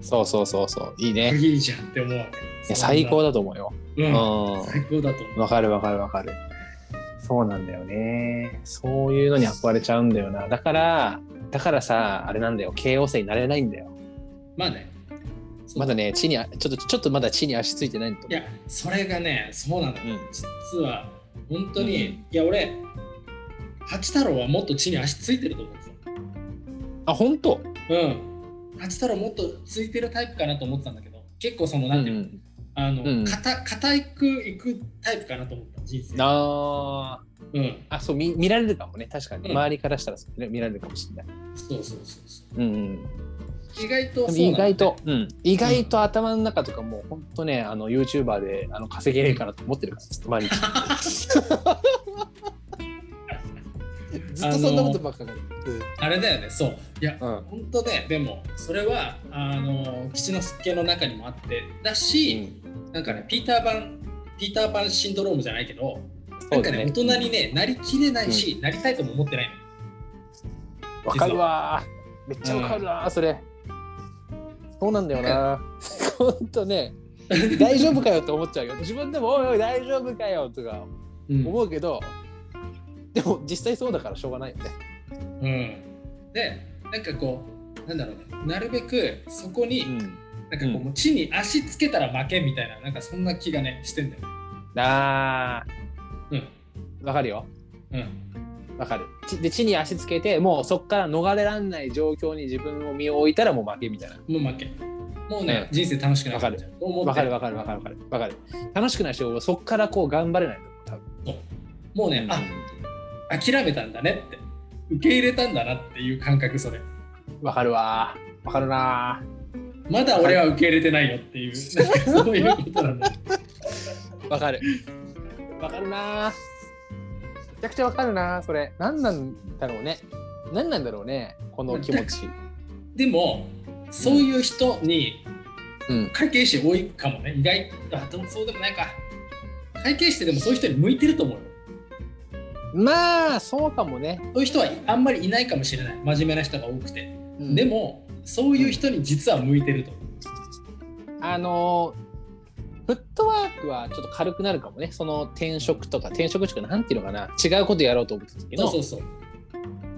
そうそうそうそう。いいね。いいじゃんって思うわいけ。や最高だ。だと思うよ。う。うんん。最高だと思う。わかるわかるわかる。そうなんだよね。そういうのに憧れちゃうんだよな。だから、だからさ、あれなんだよ。慶応生になれないんだよ。まあね。まだね、地にあ、ちょっと、ちょっとまだ地に足ついてないと思いや、それがね、そうなの。う。うん。実は、本当に、うんいや、俺、八太郎はもっと地に足ついてると思うんですよ。あ、本当？うん。八太郎もっとついてるタイプかなと思ってたんだけど、結構その、なんていうの、ん。あの、うんかた硬くいくタイプかなと思った、人生。あうん。ーあ、そう見、見られるかもね。確かに。うん周りからしたらね見られるかもしれない。そうそうそうそう。うんうん。意外とね意外と、うん、意外と頭の中とかもう本当ね、あの YouTuber であの稼げねえかなと思ってるから、ずっと毎日。ずっとそんなことばっかり。あれだよね、そう。いや、うん。本当ね、でも、それは、あの、吉之助の中にもあって、だし、なんかね、ピーターパン、ピーターパンシンドロームじゃないけど、なんかね、大人にね、なりきれないし、なりたいとも思ってないの。わかるわー。めっちゃわかるわー、それ。そうなんだよな。本当ね、大丈夫かよって思っちゃうよ。自分でも、おいおい、大丈夫かよとかうん思うけど、でも実際そうだからしょうがないよね。うん、で、なんかこう、なんだろうね、なるべくそこに、ん。なんかこう、地に足つけたら負けみたいな、なんかそんな気がね、してんだよね。あうん。ー、わかるよ。うん。わかる。ちで、地に足つけて、もうそこから逃れられない状況に自分を身を置いたらもう負けみたいな。もう負け。もうね、う人生楽しくなくなっちゃうと思ってわかるわかるわかるわかるわかる。楽しくない人はそこからこう頑張れないと思う多分。もうね、あ諦めたんだねって受け入れたんだなっていう感覚それわかるわー。わかるなまだ俺は受け入れてないよっていうなんかそういうことなんだー。わかる。わかるなー。めちゃくちゃわかるなー、それ。何なんだろうね。何なんだろうね、この気持ち。でもそういう人にうん。会計士多いかもね意外あでもそうでもないか会計士ってでもそういう人に向いてると思うよまあ、そうかもね。そういう人はあんまりいないかもしれない真面目な人が多くて、うんでもそういう人に実は向いてると思うあのーフットワークはちょっと軽くなるかもね。その転職とか、転職とかなんていうのかな。違うことやろうと思った時の、そうそう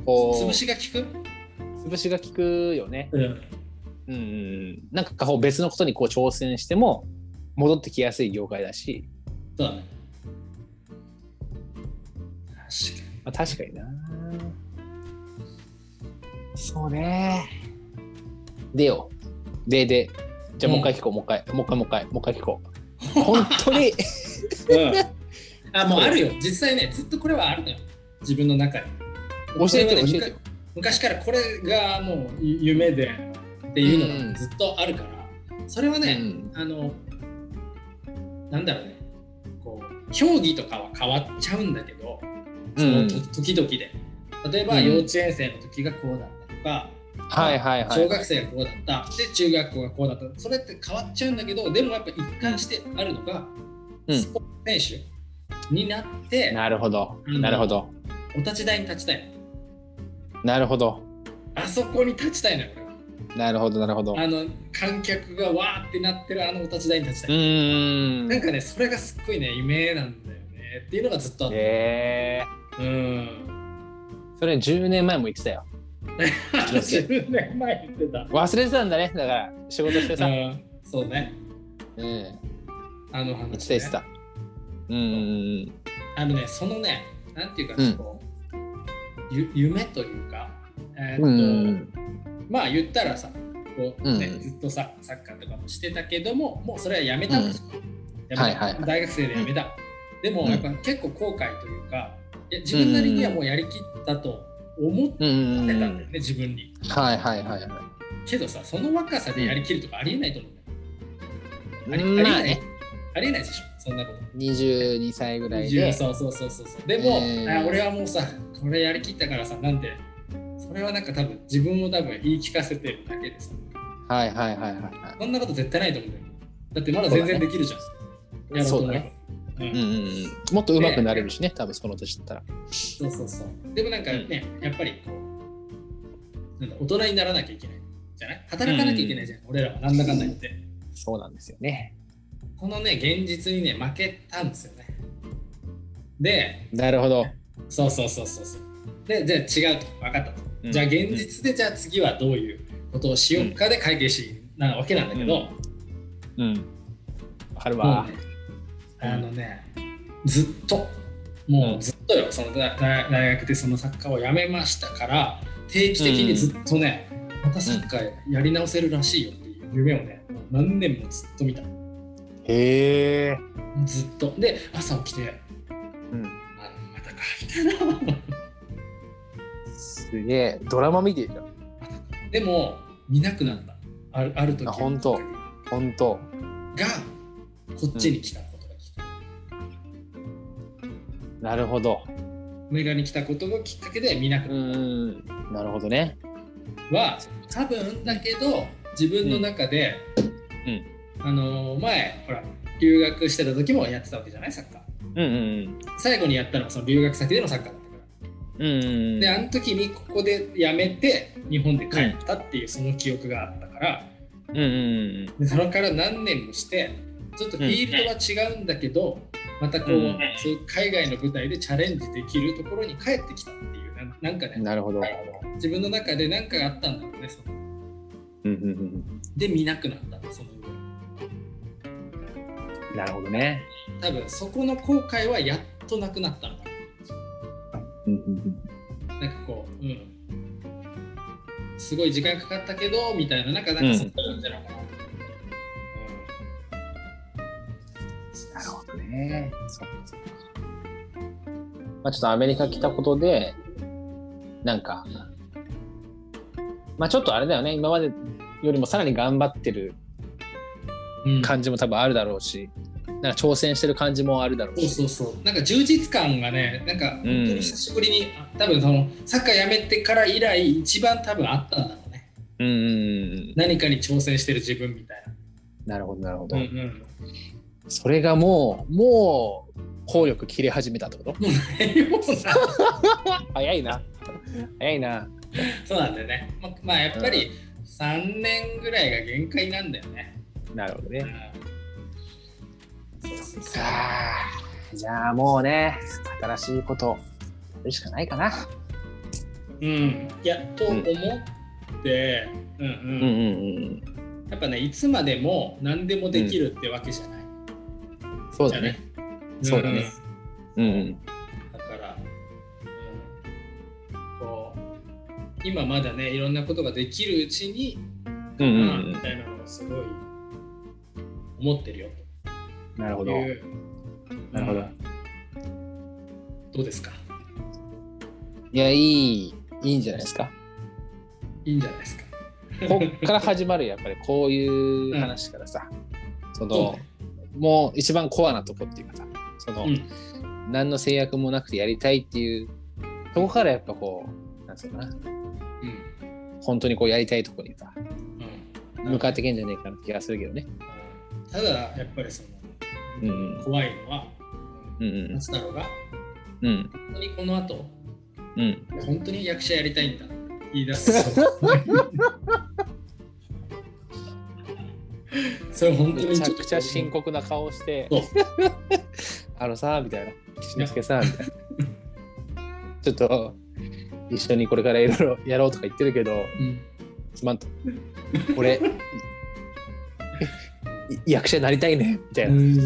そう潰しが効く？潰しが効くよね。うん、うんうんうん。なんかこう別のことにこう挑戦しても戻ってきやすい業界だし、そうだね。確かまあ、確かにな。そうね。でよ。でで。じゃあもう一回聞こう、もう一回、もう一回、もう一回、もう一回聞こう。本当に。に。うん。あ、もうあるよ。実際ね、ずっとこれはあるのよ。自分の中で。教えてね教えてよ。昔からこれがもう夢でっていうのうんがずっとあるから、それはね、うんあのなんだろうねこう競技とかは変わっちゃうんだけどそのと時々で例えばうん幼稚園生の時がこうだったとか、はいはいはい。小学生がこうだったで中学校がこうだったそれって変わっちゃうんだけどでもやっぱ一貫してあるのが、うんスポーツ選手になってなるほど。うんなるほど。お立ち台に立ちたいのなるほど。あそこに立ちたいのよなるほど、なるほど。うあの観客がわーってなってるあのお立ち台に立ちたい、ーん。なんかねそれがすっごいね夢なんだよねっていうのがずっとあって、えうんー、それ10年前も言ってたよ。10年前言ってた。忘れてたんだね。だから、仕事してさ。うん。そうね。うん。あの言話、ね。ってた。うんうんあのねそのねなんていうか、うん。こうゆ夢というかえーっと、うん。うんまあ言ったらさこう、ねうん。ずっとさサッカーとかもしてたけどももうそれはやめたん。ですよ、はいはいはい。大学生でやめた、でもうんやっぱ結構後悔というかいや自分なりにはもうやりきったと思ってたんだよね、自分に。はいはいはいはい。けどさその若さでやりきるとかありえないと思うんだよ、ありうんありえない。まありえないでしょそんなこと。22歳ぐらい20で。そうそうそうそうそう。でも、えーあ俺はもうさこれやりきったからさなんてそれはなんか多分自分を多分言い聞かせてるだけでさ。はいはいはいはいはそんなこと絶対ないと思うんだよ。だってまだ全然できるじゃん、やろうと思えばうんい。うんうんうん。もっと上手くなれるしね、多分その年だったら。そうそうそうでもなんかね、やっぱりこうなんだ大人にならなきゃいけないじゃない？働かなきゃいけないじゃん、俺らはなんだかんだ言ってそうなんですよね。このね現実にね負けたんですよねでなるほど。そうそうそうそうそうでじゃあ違うと分かったと、うんじゃあ現実でじゃあ次はどういうことをしようかで会計士なわけなんだけど、うん。わかるもうわね。あのねずっと。もうずっとよ。その大学でそのサッカーをやめましたから定期的にずっとね、またサッカーやり直せるらしいよっていう夢をね何年もずっと見た。へえ。ずっと。で朝起きてうん。あまたかみたいな。すげえ。ドラマ見てるじゃん。でも見なくなった。あるある時あ本当。ほんと。がこっちに来たなるほど。けメガに来たことがきっかけで見なくうなっん。なるほどね。たは多分だけど自分の中で、うんあのー前ほら留学してた時もやってたわけじゃないサッカーうんうん最後にやったのはその留学先でのサッカーだったからうん。うんうん。であの時にここで辞めて日本で帰ったっていうその記憶があったから、うんうんうん。でそれから何年もしてちょっとフィールドは違うんだけど、またこう,、うんそういう海外の舞台でチャレンジできるところに帰ってきたっていうななんかねなるほど。自分の中で何かがあったんだろうねそのうんうんうんで見なくなったそのうん。なるほどね。多分そこの後悔はやっとなくなったのかうんうんうん。ななんかこううんすごい時間かかったけどみたいななんかなんかそんな感じなのかな、うんなるほどね。そう。まあちょっとアメリカ来たことで、なんか、まあちょっとあれだよね、今までよりもさらに頑張ってるうん感じも多分あるだろうし、なんか挑戦してる感じもあるだろうそうし。そうそうなんか充実感がねなんか本当に久しぶりに、あ多分そのサッカーやめてから以来一番多分あったんだろうねうんうんうん。何かに挑戦してる自分みたいなるほどなるほど。な、うんうん、それがもう、もう、効力切れ始めたってこと？早いな。早いな。そうなんだよねままあやっぱり3年ぐらいが限界なんだよね、なるほどね。うんじゃあもうね、新しいことやるしかないかな。うん、いやと思っって、うんうんうんうんうんやっぱねいつまでも何でもできるってわけじゃない。そうだね。そうだね。うん。うんだから、うん、こう今まだねいろんなことができるうちに、うんうんまあうんみたいなのをすごい思ってるよ。なるほど。なるほど。うん。どうですか？いやいいいいんじゃないですか。いいんじゃないですか。こっから始まるやっぱり。こういう話からさ、そそうのねもう一番コアなとこっていうかさその、うん。何の制約もなくてやりたいっていうとこからやっぱこうなんつうのかな。うん本当にこうやりたいとこにさうん。向かってけんじゃねえかなって気がするけどね。ただやっぱりその、うんうん。怖いのは、うんうん。松太郎がうん。本当にこの後うん。本当に役者やりたいんだ言い出す それ本当にめちゃくちゃ深刻な顔して。あのさみたいな。岸之助さみたいな。ちょっと一緒にこれからいろいろやろうとか言ってるけどうんすまんと。俺い役者になりたいね。みたいな、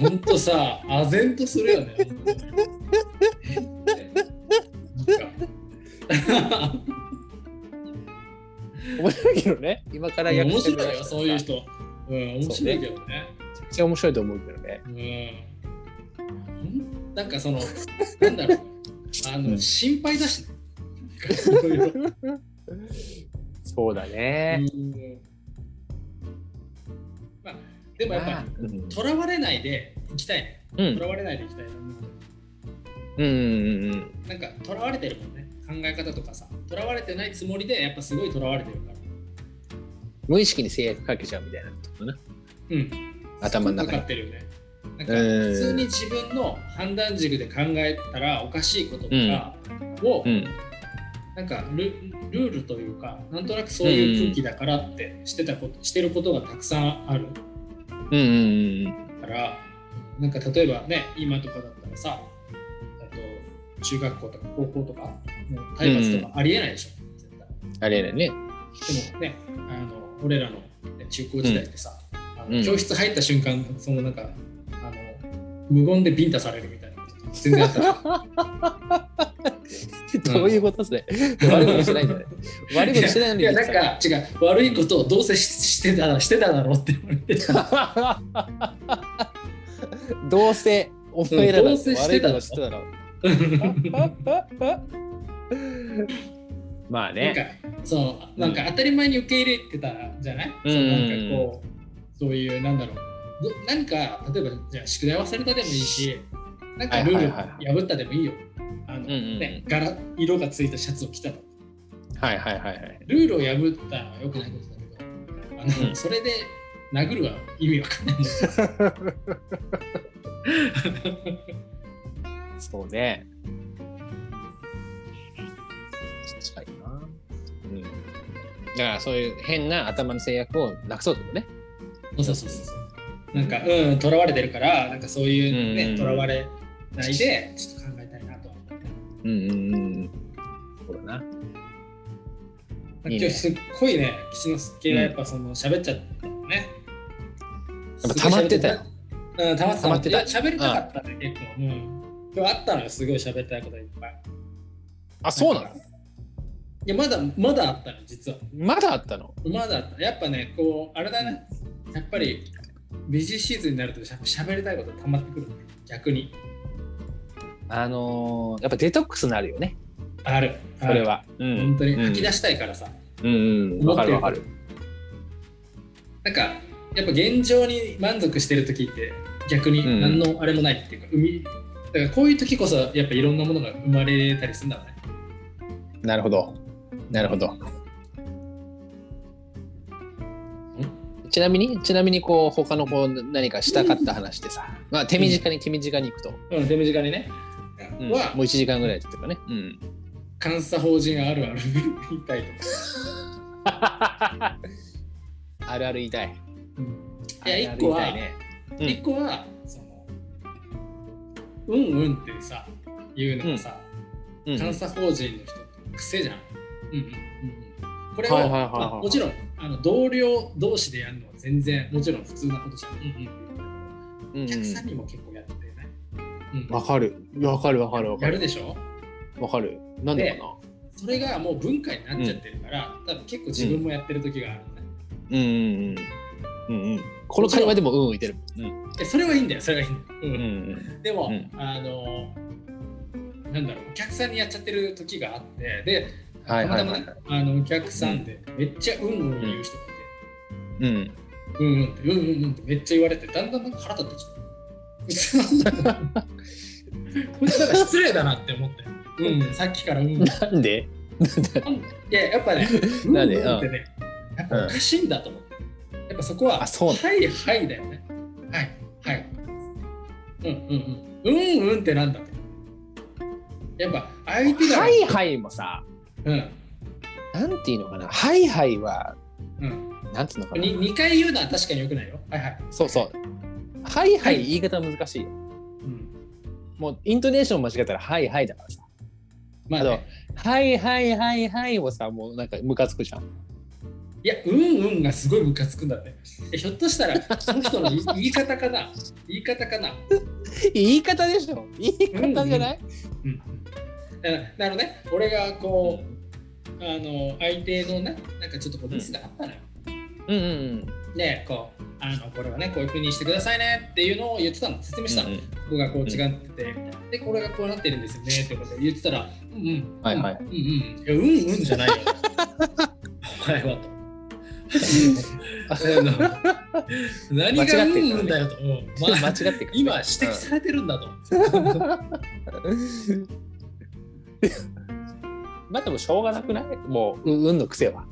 本当さ、唖然とするよね。面白いけどね。今から役面者白いよ、そういう人。うん、面白いけどね。めちゃくちゃ面白いと思うけどねうん。なんかその、なんだろう、あの、うん心配だし そうだね、うんまあ、でもやっぱとらわれないでいきたいね。うんとらわれないでいきたいな。うんうんうんなんか、とらわれてるもんね。考え方とかさ、とらわれてないつもりで、やっぱすごいとらわれてるから。無意識に制約かけちゃうみたいなとこな。うん。頭の中に。かかってるよね。なんかうん。普通に自分の判断軸で考えたらおかしいこととかを、うん。なんかルルールというかなんとなくそういう空気だからってしてたことしてることがたくさんある。うんうんうんからなんか例えばね今とかだったらさあと中学校とか高校とか体罰とかありえないでしょ、絶対あれだね。でもねあの俺らの、ね、中高時代ってさ、あのうん。教室入った瞬間そのなんかあの無言でビンタされるみたいな全然あった どういうことですね、悪いことしてないんだね悪いことしてないのに。いやなんか違う悪いことをどうせししてたしてただろうって言われて どうせお前らだ悪いせしてたの？ことしてたの まあなんねかそうなんか当たり前に受け入れてたじゃない、うん。そうなんかこうそういうなんだろう。ど何か例えばじゃあ宿題忘れたでもいいしなんかルール破ったでもいいよ。あの、ね柄色がついたシャツを着たと。はいはいはいはい。ルールを破ったのは良くないことだけどあの、うん。それで殴るは意味わかんない。も んそうね。確かに。なうん。だからそういう変な頭の制約をなくそうってことね。そうそうそうそう。なんかうんとらわれてるからなんかそういううんうん。ねとら、われないでちょっと考えたいなとうんうんうんそうだな。今日すっごいね岸之助がやっぱその喋っちゃったのね、やっぱ溜まってたよ。うん、溜まってた。溜まってた。いや喋りたかったね、結構。うん。今日あったのよ、すごい喋りたいこといっぱい。あ、そうなの？いや、まだ、まだあったの、実は。まだあったの？まだあった。やっぱね、こう、あれだね。やっぱり、ビジーシーズンになるとしゃ喋りたいこと溜まってくるね。逆に。あのーやっぱデトックスになるよね、ある。それは。うん本当に吐き出ししたいからさ。うんうん、わかるわかる。なんか、やっぱ現状に満足してる時って逆に何のあれもないっていうか、生みだからこういう時こそやっぱいろんなものが生まれたりするんだろうね。なるほど。なるほど。ちなみに、ちなみにこう他のこう何かしたかった話でさ、まあ手短に手短に行くと、うん、手短にね。うんはもう1時間ぐらいっていうかね。うん。監査法人あるある言いたいとか。あるある言いたい。いや、一個は、あ。うん一個は、その、うんうんってさ、言うのがさ、うん監査法人の人って癖じゃん。うんうんうんうん。ここれを、はいはいはいはいまあもちろんあの同僚同士でやるのは全然もちろん普通なことじゃん。うんうん、うんお客さんにも結構やってない。うんわかる。わかるわかるわかる。やるでしょ？わかる。なんでかな？それがもう文化になっちゃってるから、多分結構自分もやってる時があるのね。うんうんうん。うんうん。この会話でもうんうんいてる。うんえそれはいいんだよ、それはいいんだよ。うんうんうん。でも、うんあのなんだろうお客さんにやっちゃってる時があってではいはいはい。たまたまねあのお客さんでめっちゃうんうん言う人がいて、うん。うんうんってうんうんうんってめっちゃ言われてだんだんなんか腹立ってきて。こいつなんだこいつなんか失礼だなって思って。うんうん さっきからうん。うんいなんで？ややっぱねうんうんってねやっぱおかしいんだと思って。やっぱそこはあそうはいはいだよね。はいはい。うんうんうん。うんうんってなんだとやっぱ相手がはいはいもさ、うん。なんていうのかな。はいはいは、うん。なんつうのかな。に2回言うのは確かによくないよ。はいはい。そうそう。はいはい。言い方難しいよ。うん。もうイントネーション間違えたらはいはいだからさ。まあ、ね、はいはいはいはいをさ、もうなんかムカつくじゃん。いやうんうんがすごいムカつくんだって。えひょっとしたらその人の 言い方かな？言い方かな？言い方でしょ。言い方じゃない、うんだからだからね。俺がこうあの相手のねなんかちょっとこうミスがあったのよ、うん、うんうん。でこうあのこれはねこういうふうにしてくださいねっていうのを言ってたの。説明したの、うん。ここがこう違ってて、でこれがこうなってるんですよね。ってことで言ってたらうんうん。はいはい。うんうんいやうんうんじゃないよ。お前はと。何がうんうんだよと、間違ってくる今指摘されてるんだと、まあでもしょうがなくない？もう、うん、うんの癖は。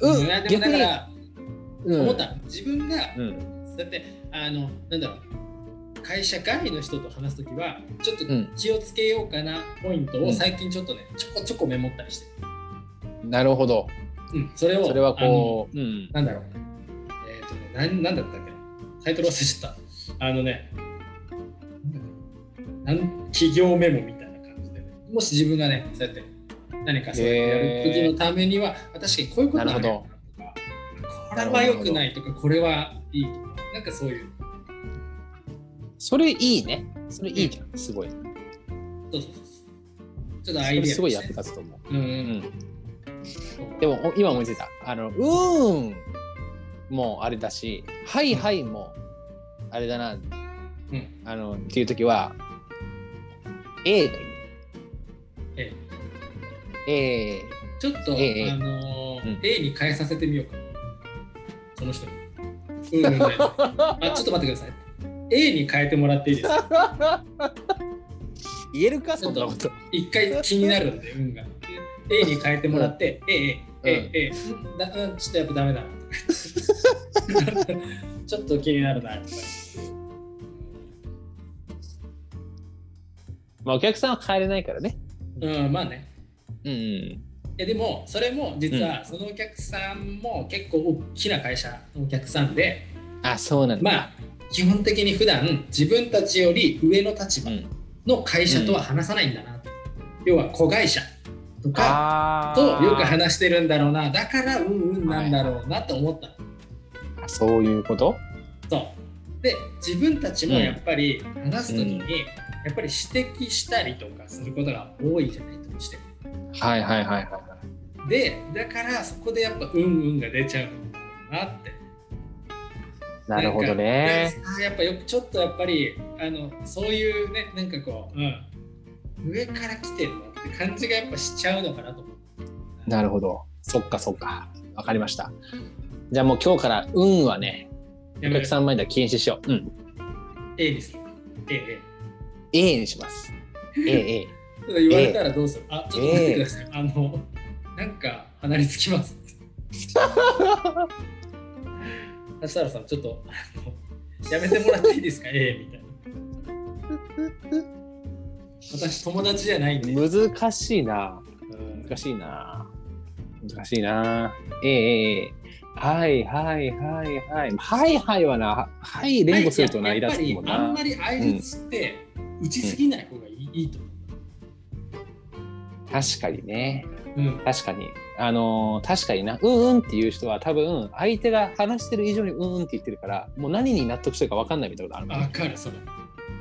うん、逆にだからうん。思ったの。自分がうん、だってあのなんだろう。会社外の人と話すときはちょっとうん。気をつけようかなポイントうん。を最近ちょっとねちょこちょこメモったりしてる、なるほど。うん、それをそれはこう、うん。なんだろう。えっ、とねなんなんだったっけ？なタイトル忘れちゃった。あのねなん企業メモみたいなもし自分がねそうやって何かそうやる時のためには、あ確かにこういうことなんだよなとかこれは良くないとかこれはいいとかなんかそういうそれいいね。それいいじゃん。すごい。そうそうそうちょっとアそイデアれすごい役立つと思う。うんううんん、でもお今思いついた。あの、うーんもうあれだし、はいはいもあれだな。うんあの、っていう時は、A がいい。え A。ちょっと、ええあのーうん A に変えさせてみようかその人にうんうんうんあちょっと待ってください A に変えてもらっていいですか？言えるかそんなこと。一回気になるんで、運が。A に変えてもらって、A、A、A、A、うんだうんちょっとやっぱダメだなとか。ちょっと気になるなとか。まあお客さんは帰れないからね。うん、まあね。うんうん。えでも、それも実はそのお客さんも結構大きな会社のお客さんで、あ、そうなんだ。まあ、基本的に普段自分たちより上の立場うん、の会社とは話さないんだな。要は子会社とかあとよく話してるんだろうな。だからうんうんなんだろうなと思ったの。あそういうこと？そうで自分たちもやっぱり話すときに、うんやっぱり指摘したりとかすることが多いじゃないとしてはいはいはいはい。でだからそこでやっぱうんうんが出ちゃうなってなるほどね。やっぱよくちょっとやっぱりあのそういうねなんかこう、うん、上から来てるなって感じがやっぱしちゃうのかなと思うなるほど。そっかそっか。わかりました。じゃあもう今日から運はね、お客さん前では禁止しよう。うん。A にする A A A にします。A、A。言われたらどうする、あちょっと待ってください、あのなんか離れつきます 橋原さんちょっとあのやめてもらっていいですか？A みたいな私友達じゃないんで、難しいな。うん難しいな。難しいな。A、A、A。はいはいはいはい。はいはいはな。はい連呼するとな、イやっぱラつくもんなりあんま。り相槌って打ちすぎない方がいい,、いいと思確かにね。う、うん、確かに。あのー確かにな、うんうんっていう人は多分相手が話してる以上にうんうんって言ってるから、もう何に納得してるか分かんないみたいなことあるもんわかる、それ。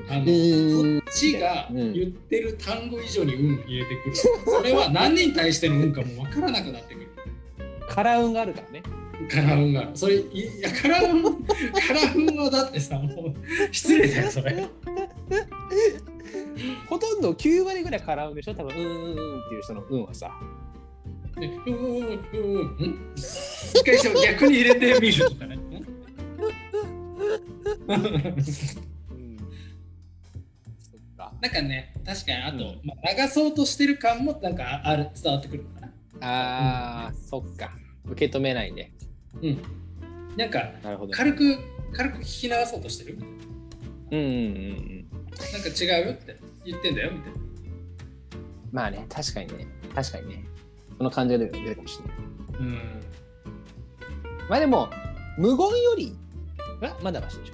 あの、こっちがうん言ってる単語以上に運入れてくる。それは何に対しての運かもわからなくなってくる。空運があるからね。カラウンが。それ、いいや、カラウン、カラウンはだってさ、もう失礼だよ、それ。ほとんど9割ぐらい空運でしょ？多分うんうんうんっていう人の運はさ。ねうんうんうんうんうん。一回逆に入れてみるとかね。なんかね、確かにあと、うんまあ、流そうとしてる感もなんかある伝わってくるのかな。ああ、そっか。受け止めないで。うん。なんか。軽く軽く聞き流そうとしてる？うんうんうんうん。なんか違う？よって言ってんだよみたいな。まあね、確かにね。確かにね。その感情で出るかもしれない。うん。まあでも、無言よりはまだましでしょ。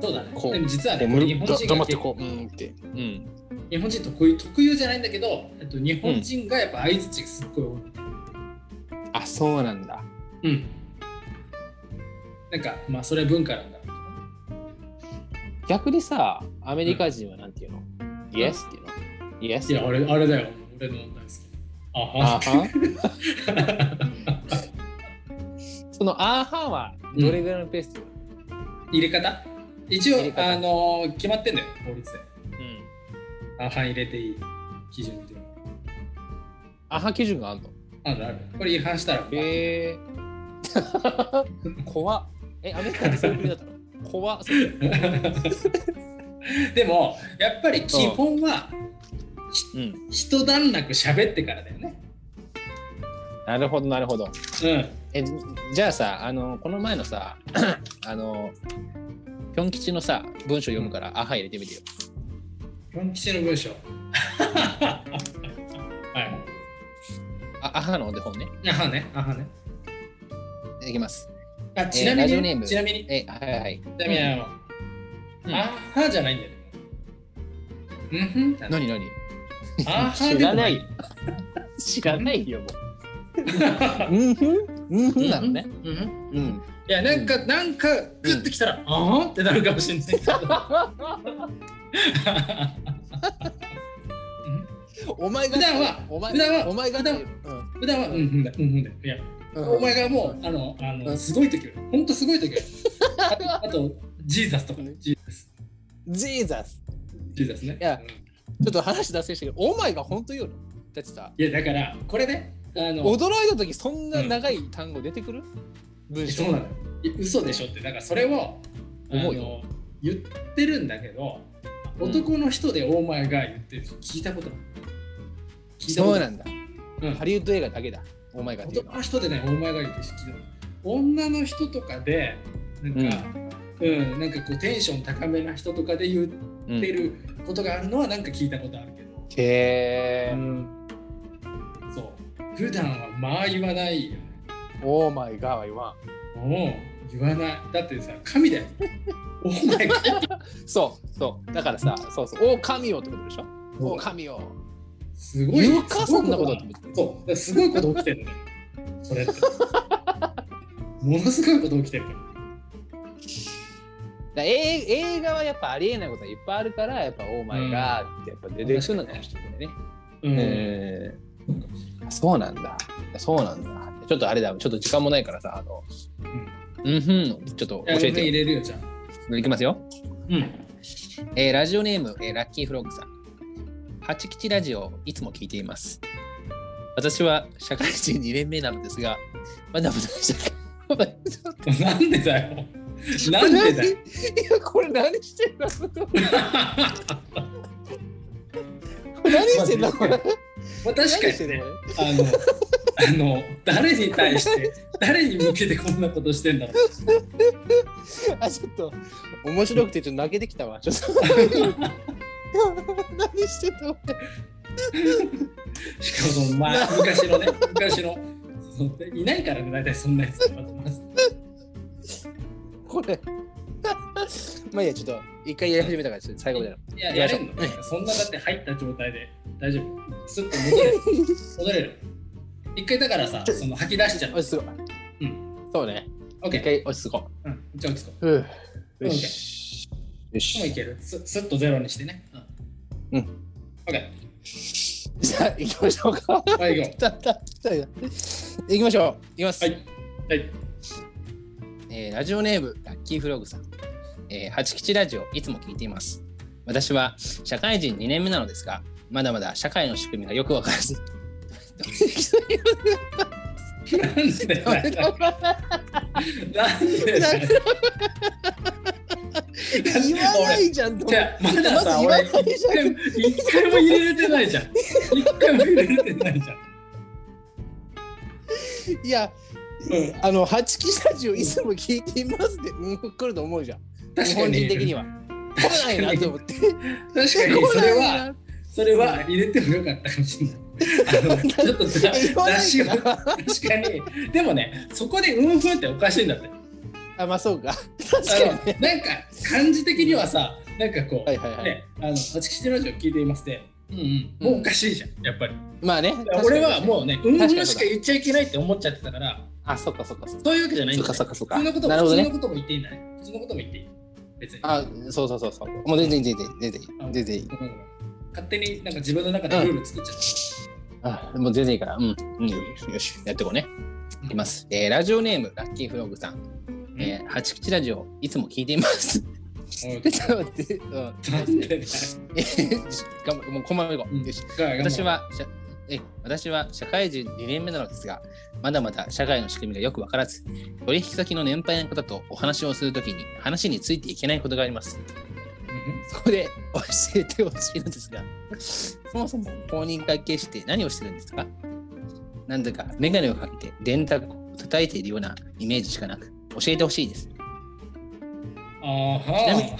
そうだね。でも実はね、でむこれ日本人がってこう、うんって。うん。日本人特有特有じゃないんだけど、えっと、日本人がやっぱ相づちがすっごい多い。あ、そうなんだ。うん。なんか、まあ、それ文化なんだろう逆にさ、アメリカ人はなんていうの、イエスっていうの？イエス。いや、あれ、あれだよ。俺の大好き。ああは。は そのアーハーはどれぐらいのペース？で、入れ方？一応あのー決まってんだよ、法律で。うん、あは入れていい基準っていうのが。アーハー基準があるの？あるある。これ違反したら、へえ 怖っえアメリカってそういう国だったの？怖っ でも、やっぱり基本は、うん一段落喋ってからだよね。なるほどなるほどうん。えじじゃあさあのこの前のさ あのぴょん吉のさ文章読むから、アハ入れてみてよピョン吉の文章。はい。あアハのお手本ねあはね、あはね。いきます。あちなみに、ラジオネーム。ちなみに、えはいはい。ちなみに、あの、うん。あはじゃないんだよね。うんふん。何何？あは知らない。知らないよもう。うんふん。うんふん？なのね。うんうんいや、なんか、なんか、グッてきたら、あはってなるかもしれない。けど。お前が普段はお前普段はお前が普段は、うんふんだ、うんふんだ。いや、お前がもう、あの、あの、うん。すごい時よ。ほんとすごい時よ。あと、あとジーザスとかね、ジーザス。ジーザス。ジーザスね。いやうんちょっと話脱線したけどお前が本当言うの？だってさいや、だから、これね、あの、驚いた時そんな長い単語出てくる？文章。そうなの嘘でしょって、だからそれを、あ思うよ。の、言ってるんだけど、男の人でオーマイが言ってる。人聞いたことない。聞いたことない。そうなんだ。うん。ハリウッド映画だけだお前が男の人でね、オーマイが言ってる人聞いたことない。女の人とかで、なんか、うん、なんかこうテンション高めな人とかで言うんってることがあるのはなんか聞いたことあるけど、へーうん、そう。普段はまあ言わないよね。オーマイガーは言わん。もう言わない。だってさ神だよ。お前神そうそう。だからさそうそう。お神よってことでしょ？お神よすごい言うかそんなことがってそうすごいこと起きてるねそれってものすごいこと起きてるだ映映画はやっぱありえないことがいっぱいあるからやっぱオーマイガーってやっぱ出てくるのかもしれないね。うんえーそうなんだ。そうなんだ。ちょっとあれだ、ちょっと時間もないからさ、あの、うんふん、ちょっと教えてよ。入れるよじゃあいきますよ。うんえーラジオネーム、えーラッキーフロッグさん。八吉ラジオ、いつも聞いています。私は社会人2年目なのですが、まだまだ社会なんでだよなんでだよいや、これ何してんだ何してんだこれ？まあ、確かにねあの、あの、誰に対して、誰に向けてこんなことしてんだろう。れ あ、ちょっと面白くてちょっと泣けてきたわ。ちょっと 何してんだこれ。しかもその、まあ、昔のね、昔の、いないからね、大体そんなやつ。これ。まあいいや、ちょっと一回やり始めたから最後まで。いや、やれんのそんなだって入った状態で大丈夫。スッと戻れる。戻れる。一回だからさ、その吐き出しちゃった。落ち着こう。うそうね。オッケー。一回落ち着こうん、じゃあ落ち着こう。ようんし。よう。もういし。ける。すすっとゼロにしてね。うん。オッケじゃあ行きましょうか。ー。はい、行こ たたた行きましょう。行きます。はいはい。えーラジオネームラッキーフログさん、えー、八吉ラジオいつも聞いています私は社会人2年目なのですがまだまだ社会の仕組みがよくわからずう。なんで。なんで。言わないじゃんと思まださ、まず言わない。俺一回も一回も入れれてないじゃん。一回も入れれてないじゃん。いや、うんあの八吉ラジオいつも聞いていますって、うん、来ると思うじゃん。日本人的に。は来ないなと思って。確かに。それはそれは入れてもよかったかもしれない。ちょっと出しを。か確かに。でもねそこでうんふんっておかしいんだって。あまあそうか。あ 確かにね。のなんか感じ的にはさなんかこう、はいはいはい、ねあの八吉ラジオ聞いていますって。うんうん、もうおかしいじゃん、やっぱり。まあね俺はもうね、うんうんしか言っちゃいけないって思っちゃってたから、あそっかそっかそっか。そういうわけじゃないんだよ、そっかそっか普通のことなるほどね。普通のことも言っていいんだね。普通のことも言っていい。別に。あそうそうそうそう。もう全然全然全然いい。全然いい。うん。勝手になんか自分の中でルール作っちゃった。あもう全然いいから。うん、うん、よしやっていこうね。いきます、えーラジオネームラッキーフログさん、えー、八吉ラジオいつも聞いています。私は社え私は社会人2年目なのですがまだまだ社会の仕組みがよくわからず取引先の年配の方とお話をするときに話についていけないことがあります。そこで教えてほしいのですがそもそも公認会計士って何をしてるんですか？なんだか眼鏡をかけて電卓を叩いているようなイメージしかなく教えてほしいです。あちなみに。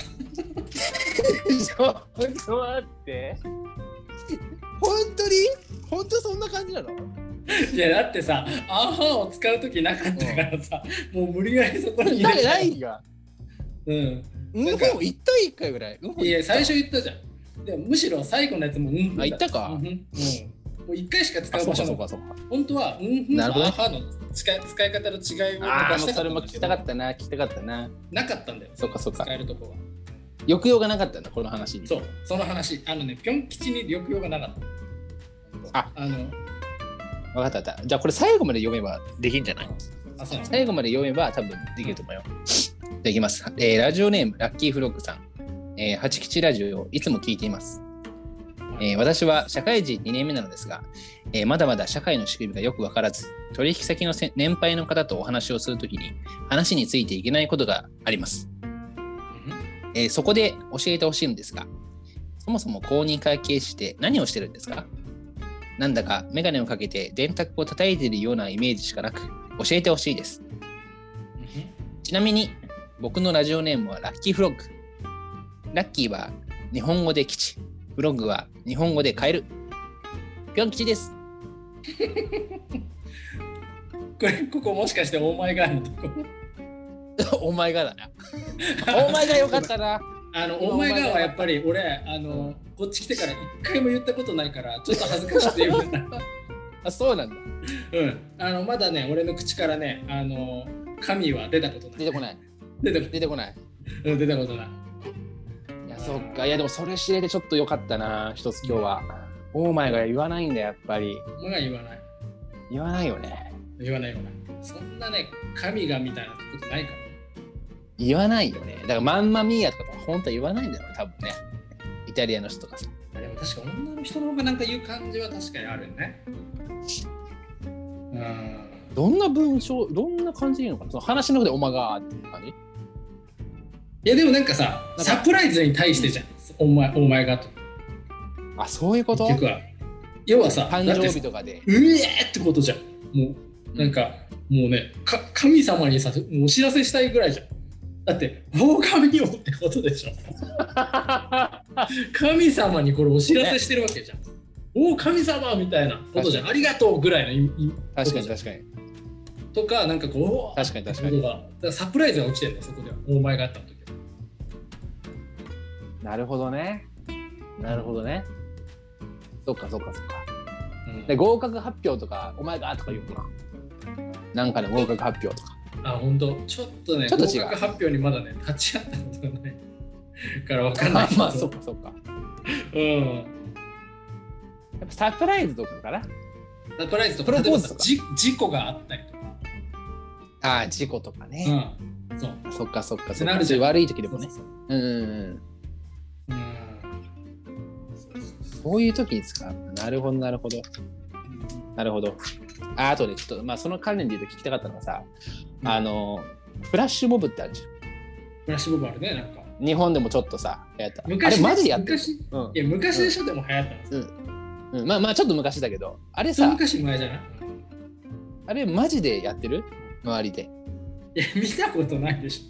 はちょっと待って。本当に？本当そんな感じなの？いやだってさ、アーハーを使うときなかったからさ、もう無理やりそこに入ないれたないがうん。うん。ほん1対1回ぐらい。うん。ほんいや、最初言ったじゃん。でもむしろ最後のやつもうん。あ言ったか。うん。うん。もう1回しか使う場所なの。本当は、うんなるほどね。ーの使い使い方の違いを出したかそれも聞きたかったな聞きたかったな。なかったんだよ。そうかそうか。使えるとこは。抑揚がなかったんだこの話に。そう、その話。あのね、ぴょん吉に抑揚がなかった。あ。あの、分かった分かった。じゃあこれ最後まで読めばできんじゃない？あ、そう最後まで読めば多分できると思うよ。じゃあいきます、えーラジオネームラッキーフロッグさん、えー、八吉ラジオをいつも聞いていますえー私は社会人2年目なのですが、えーまだまだ社会の仕組みがよくわからず、取引先のせ年配の方とお話をするときに話についていけないことがあります。えーそこで教えてほしいのですが、そもそも公認会計士って何をしてるんですか？なんだかメガネをかけて電卓を叩いているようなイメージしかなく、教えてほしいです。ちなみに、僕のラジオネームはラッキーフロッグ。ラッキーは日本語で基地、フロッグは日本語でカエル。ぴょん吉です。これ、ここもしかしてオーマイガーのとこ？お前がだな。お前がよかったな。あの、オーマイガーはやっぱり俺、あの、こっち来てから一回も言ったことないから、ちょっと恥ずかしくて言うな。あ、そうなんだ。うん。あの、まだね、俺の口からね、あの、神は出たことない。出てこない。出てこ出てこない。うん出たことない。そっか。いや、でもそれ知れてちょっとよかったな。一つ今日は。お前が言わないんだ、やっぱり。もが言わない。言わないよね。言わない言わない。そんなね、神がみたいなことないから。言わないよね。だから、マンマミーヤとか本当は言わないんだよ、多分ね。イタリアの人とかさ。あでも確か女の人の方がなんか言う感じは確かにあるよね。うん。どんな文章、どんな感じでいいのかなその話の中でおまがーっていう感じ？いやでもなんかさ、サプライズに対してじゃん。お前お前がと。あ、そういうこと？結局は。要はさ、誕生日とかで。うえーってことじゃん。もう、なんか、もうね、か神様にさ、もうお知らせしたいぐらいじゃん。だって、狼よってことでしょ。神様にこれお知らせしてるわけじゃん。おお、神様みたいなことじゃん。ありがとうぐらいの意味確かに確かに。とか、なんかこう確かに確かにサプライズが起きてるんだよ、そこでは。お前があった時は。なるほどね。なるほどね。そっかそっかそっか。うんで合格発表とかお前がとか言うのかななんかの合格発表とかあ、本当ちょっとね、ちょっと違う合格発表にまだね、立ち会ったことがない からわかんないけど。あまあそっかそっかうん。やっぱサプライズとかかなサプライズとプか、例えばロポーズとかさじ事故があったりとか。ああ事故とかね、うん。そう。そっかそっかそっか悪い時でもねそうそううんうんうんうん。そういう時に使う。なるほどなるほど。なるほど。ああとねちょっとまあその関連で言うと聞きたかったのがさ、うん。あのフラッシュモブってあるじゃん。フラッシュボブあるね、なんか。日本でもちょっとさやった。あ昔れマジでやってる？うん。や、昔でしょ、でも流行ったの。うん、まあまあちょっと昔だけど。あれさ昔前じゃない？あれマジでやってる？周りで。いや、見たことないでし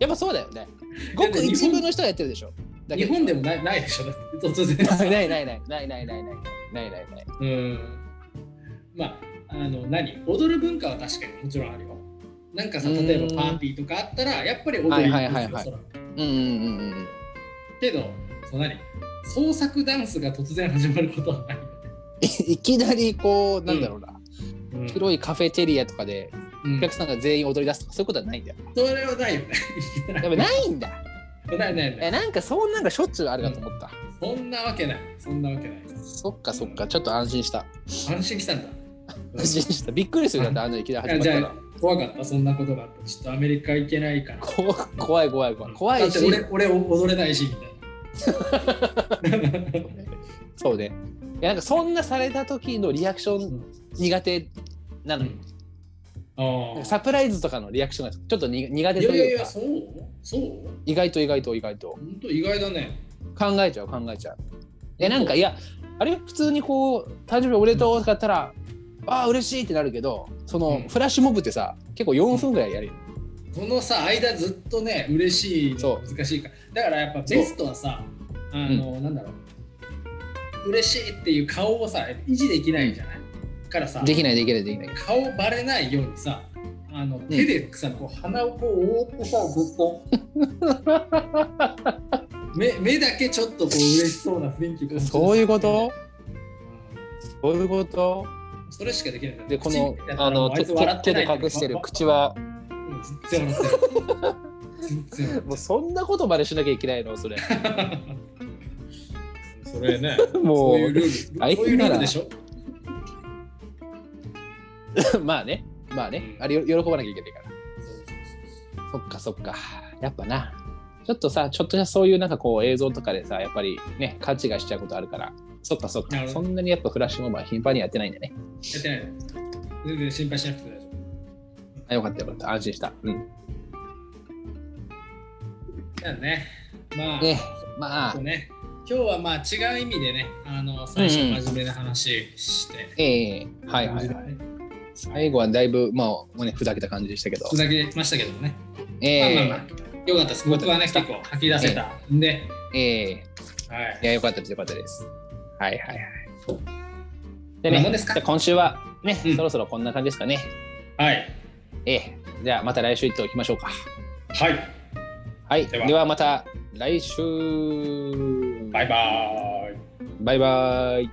やっぱそうだよね。ごく一部の人がやってるでしょ日本でもないないでしょ、突然さ。な いないないないないないないないない。ないないうん。まあ、あの、何？踊る文化は確かにもちろんあるよ。なんかさ、うん。例えばパーティーとかあったら、やっぱり踊りはいはいはいはい。そらうんうんうんうん。けど、そう何？創作ダンスが突然始まることはない。いいきなりこうなんだろうな、うん。広いカフェテリアとかでうん。お客さんが全員踊り出すとかそういうことはないんだよ。それはないよね。やっぱないんだないないない。えなんかそんなんがしょっちゅうあるかと思った、そんなわけない。そんなわけない。そっかそっか。ちょっと安心した。安心したんだ。安心した。びっくりする だってあのいきなり始まじゃったらあ怖かった。そんなことがあった。ちょっとアメリカ行けないから。こ怖い怖い怖い。怖いし。だって俺俺踊れないしみたいな。そうね。いやなんかそんなされた時のリアクション苦手なの？よ、ああサプライズとかのリアクションがちょっとに苦手いというかやいやいやそう？そう？意外と意外と意外と。本当意外だね。考えちゃう考えちゃう。いやなんかいやあれ普通にこう誕生日おめでとうとかやったら、ああ嬉しいってなるけどその、うん。フラッシュモブってさ結構4分ぐらいやるよ、このさ間ずっとね嬉しい難しいから。だからやっぱベストはさあの、なんだろう。嬉しいっていう顔をさ維持できないじゃない？からさできないできないできない。顔バレないようにさあの手でさ、こう鼻をこう覆ってさずっと。目目だけちょっとこう嬉しそうな雰囲気そういうこと？うんそういうこと？それしかできない。でこのあの手笑ってない手で隠してる口は。うん全然笑って もうそんなことまでしなきゃいけないの？それ。それね。もそういうルール。大そういうルールでしょ？う まあね。まあね。あれよ喜ばなきゃいけないから。そっかそっか。やっぱな。ちょっとさちょっとしたそういうなんかこう映像とかでさやっぱりね勘違いしちゃうことあるから。そっかそっか。そんなにやっぱフラッシュモブは頻繁にやってないんだね。やってない。全然心配しなくて大丈あよかったよかった。安心した。うん。夫だね。まあ。ね。まあ。ね。今日はまあ違う意味でねあの最初真面目な話して、ええ。はいはいはい最後はだいぶまあねふざけた感じでしたけど。ふざけましたけどもね、ええ。まあまあまあよかったです。僕はね結構吐き出せたんで、ええ。はい。いやよかったです。よかったです。はいはいはい。でねですか？今週はね、うん。そろそろこんな感じですかね。はい。ええ。じゃあまた来週行っておきましょうか。はい。はい。では。ではまた来週。バイバーイ。バイバイ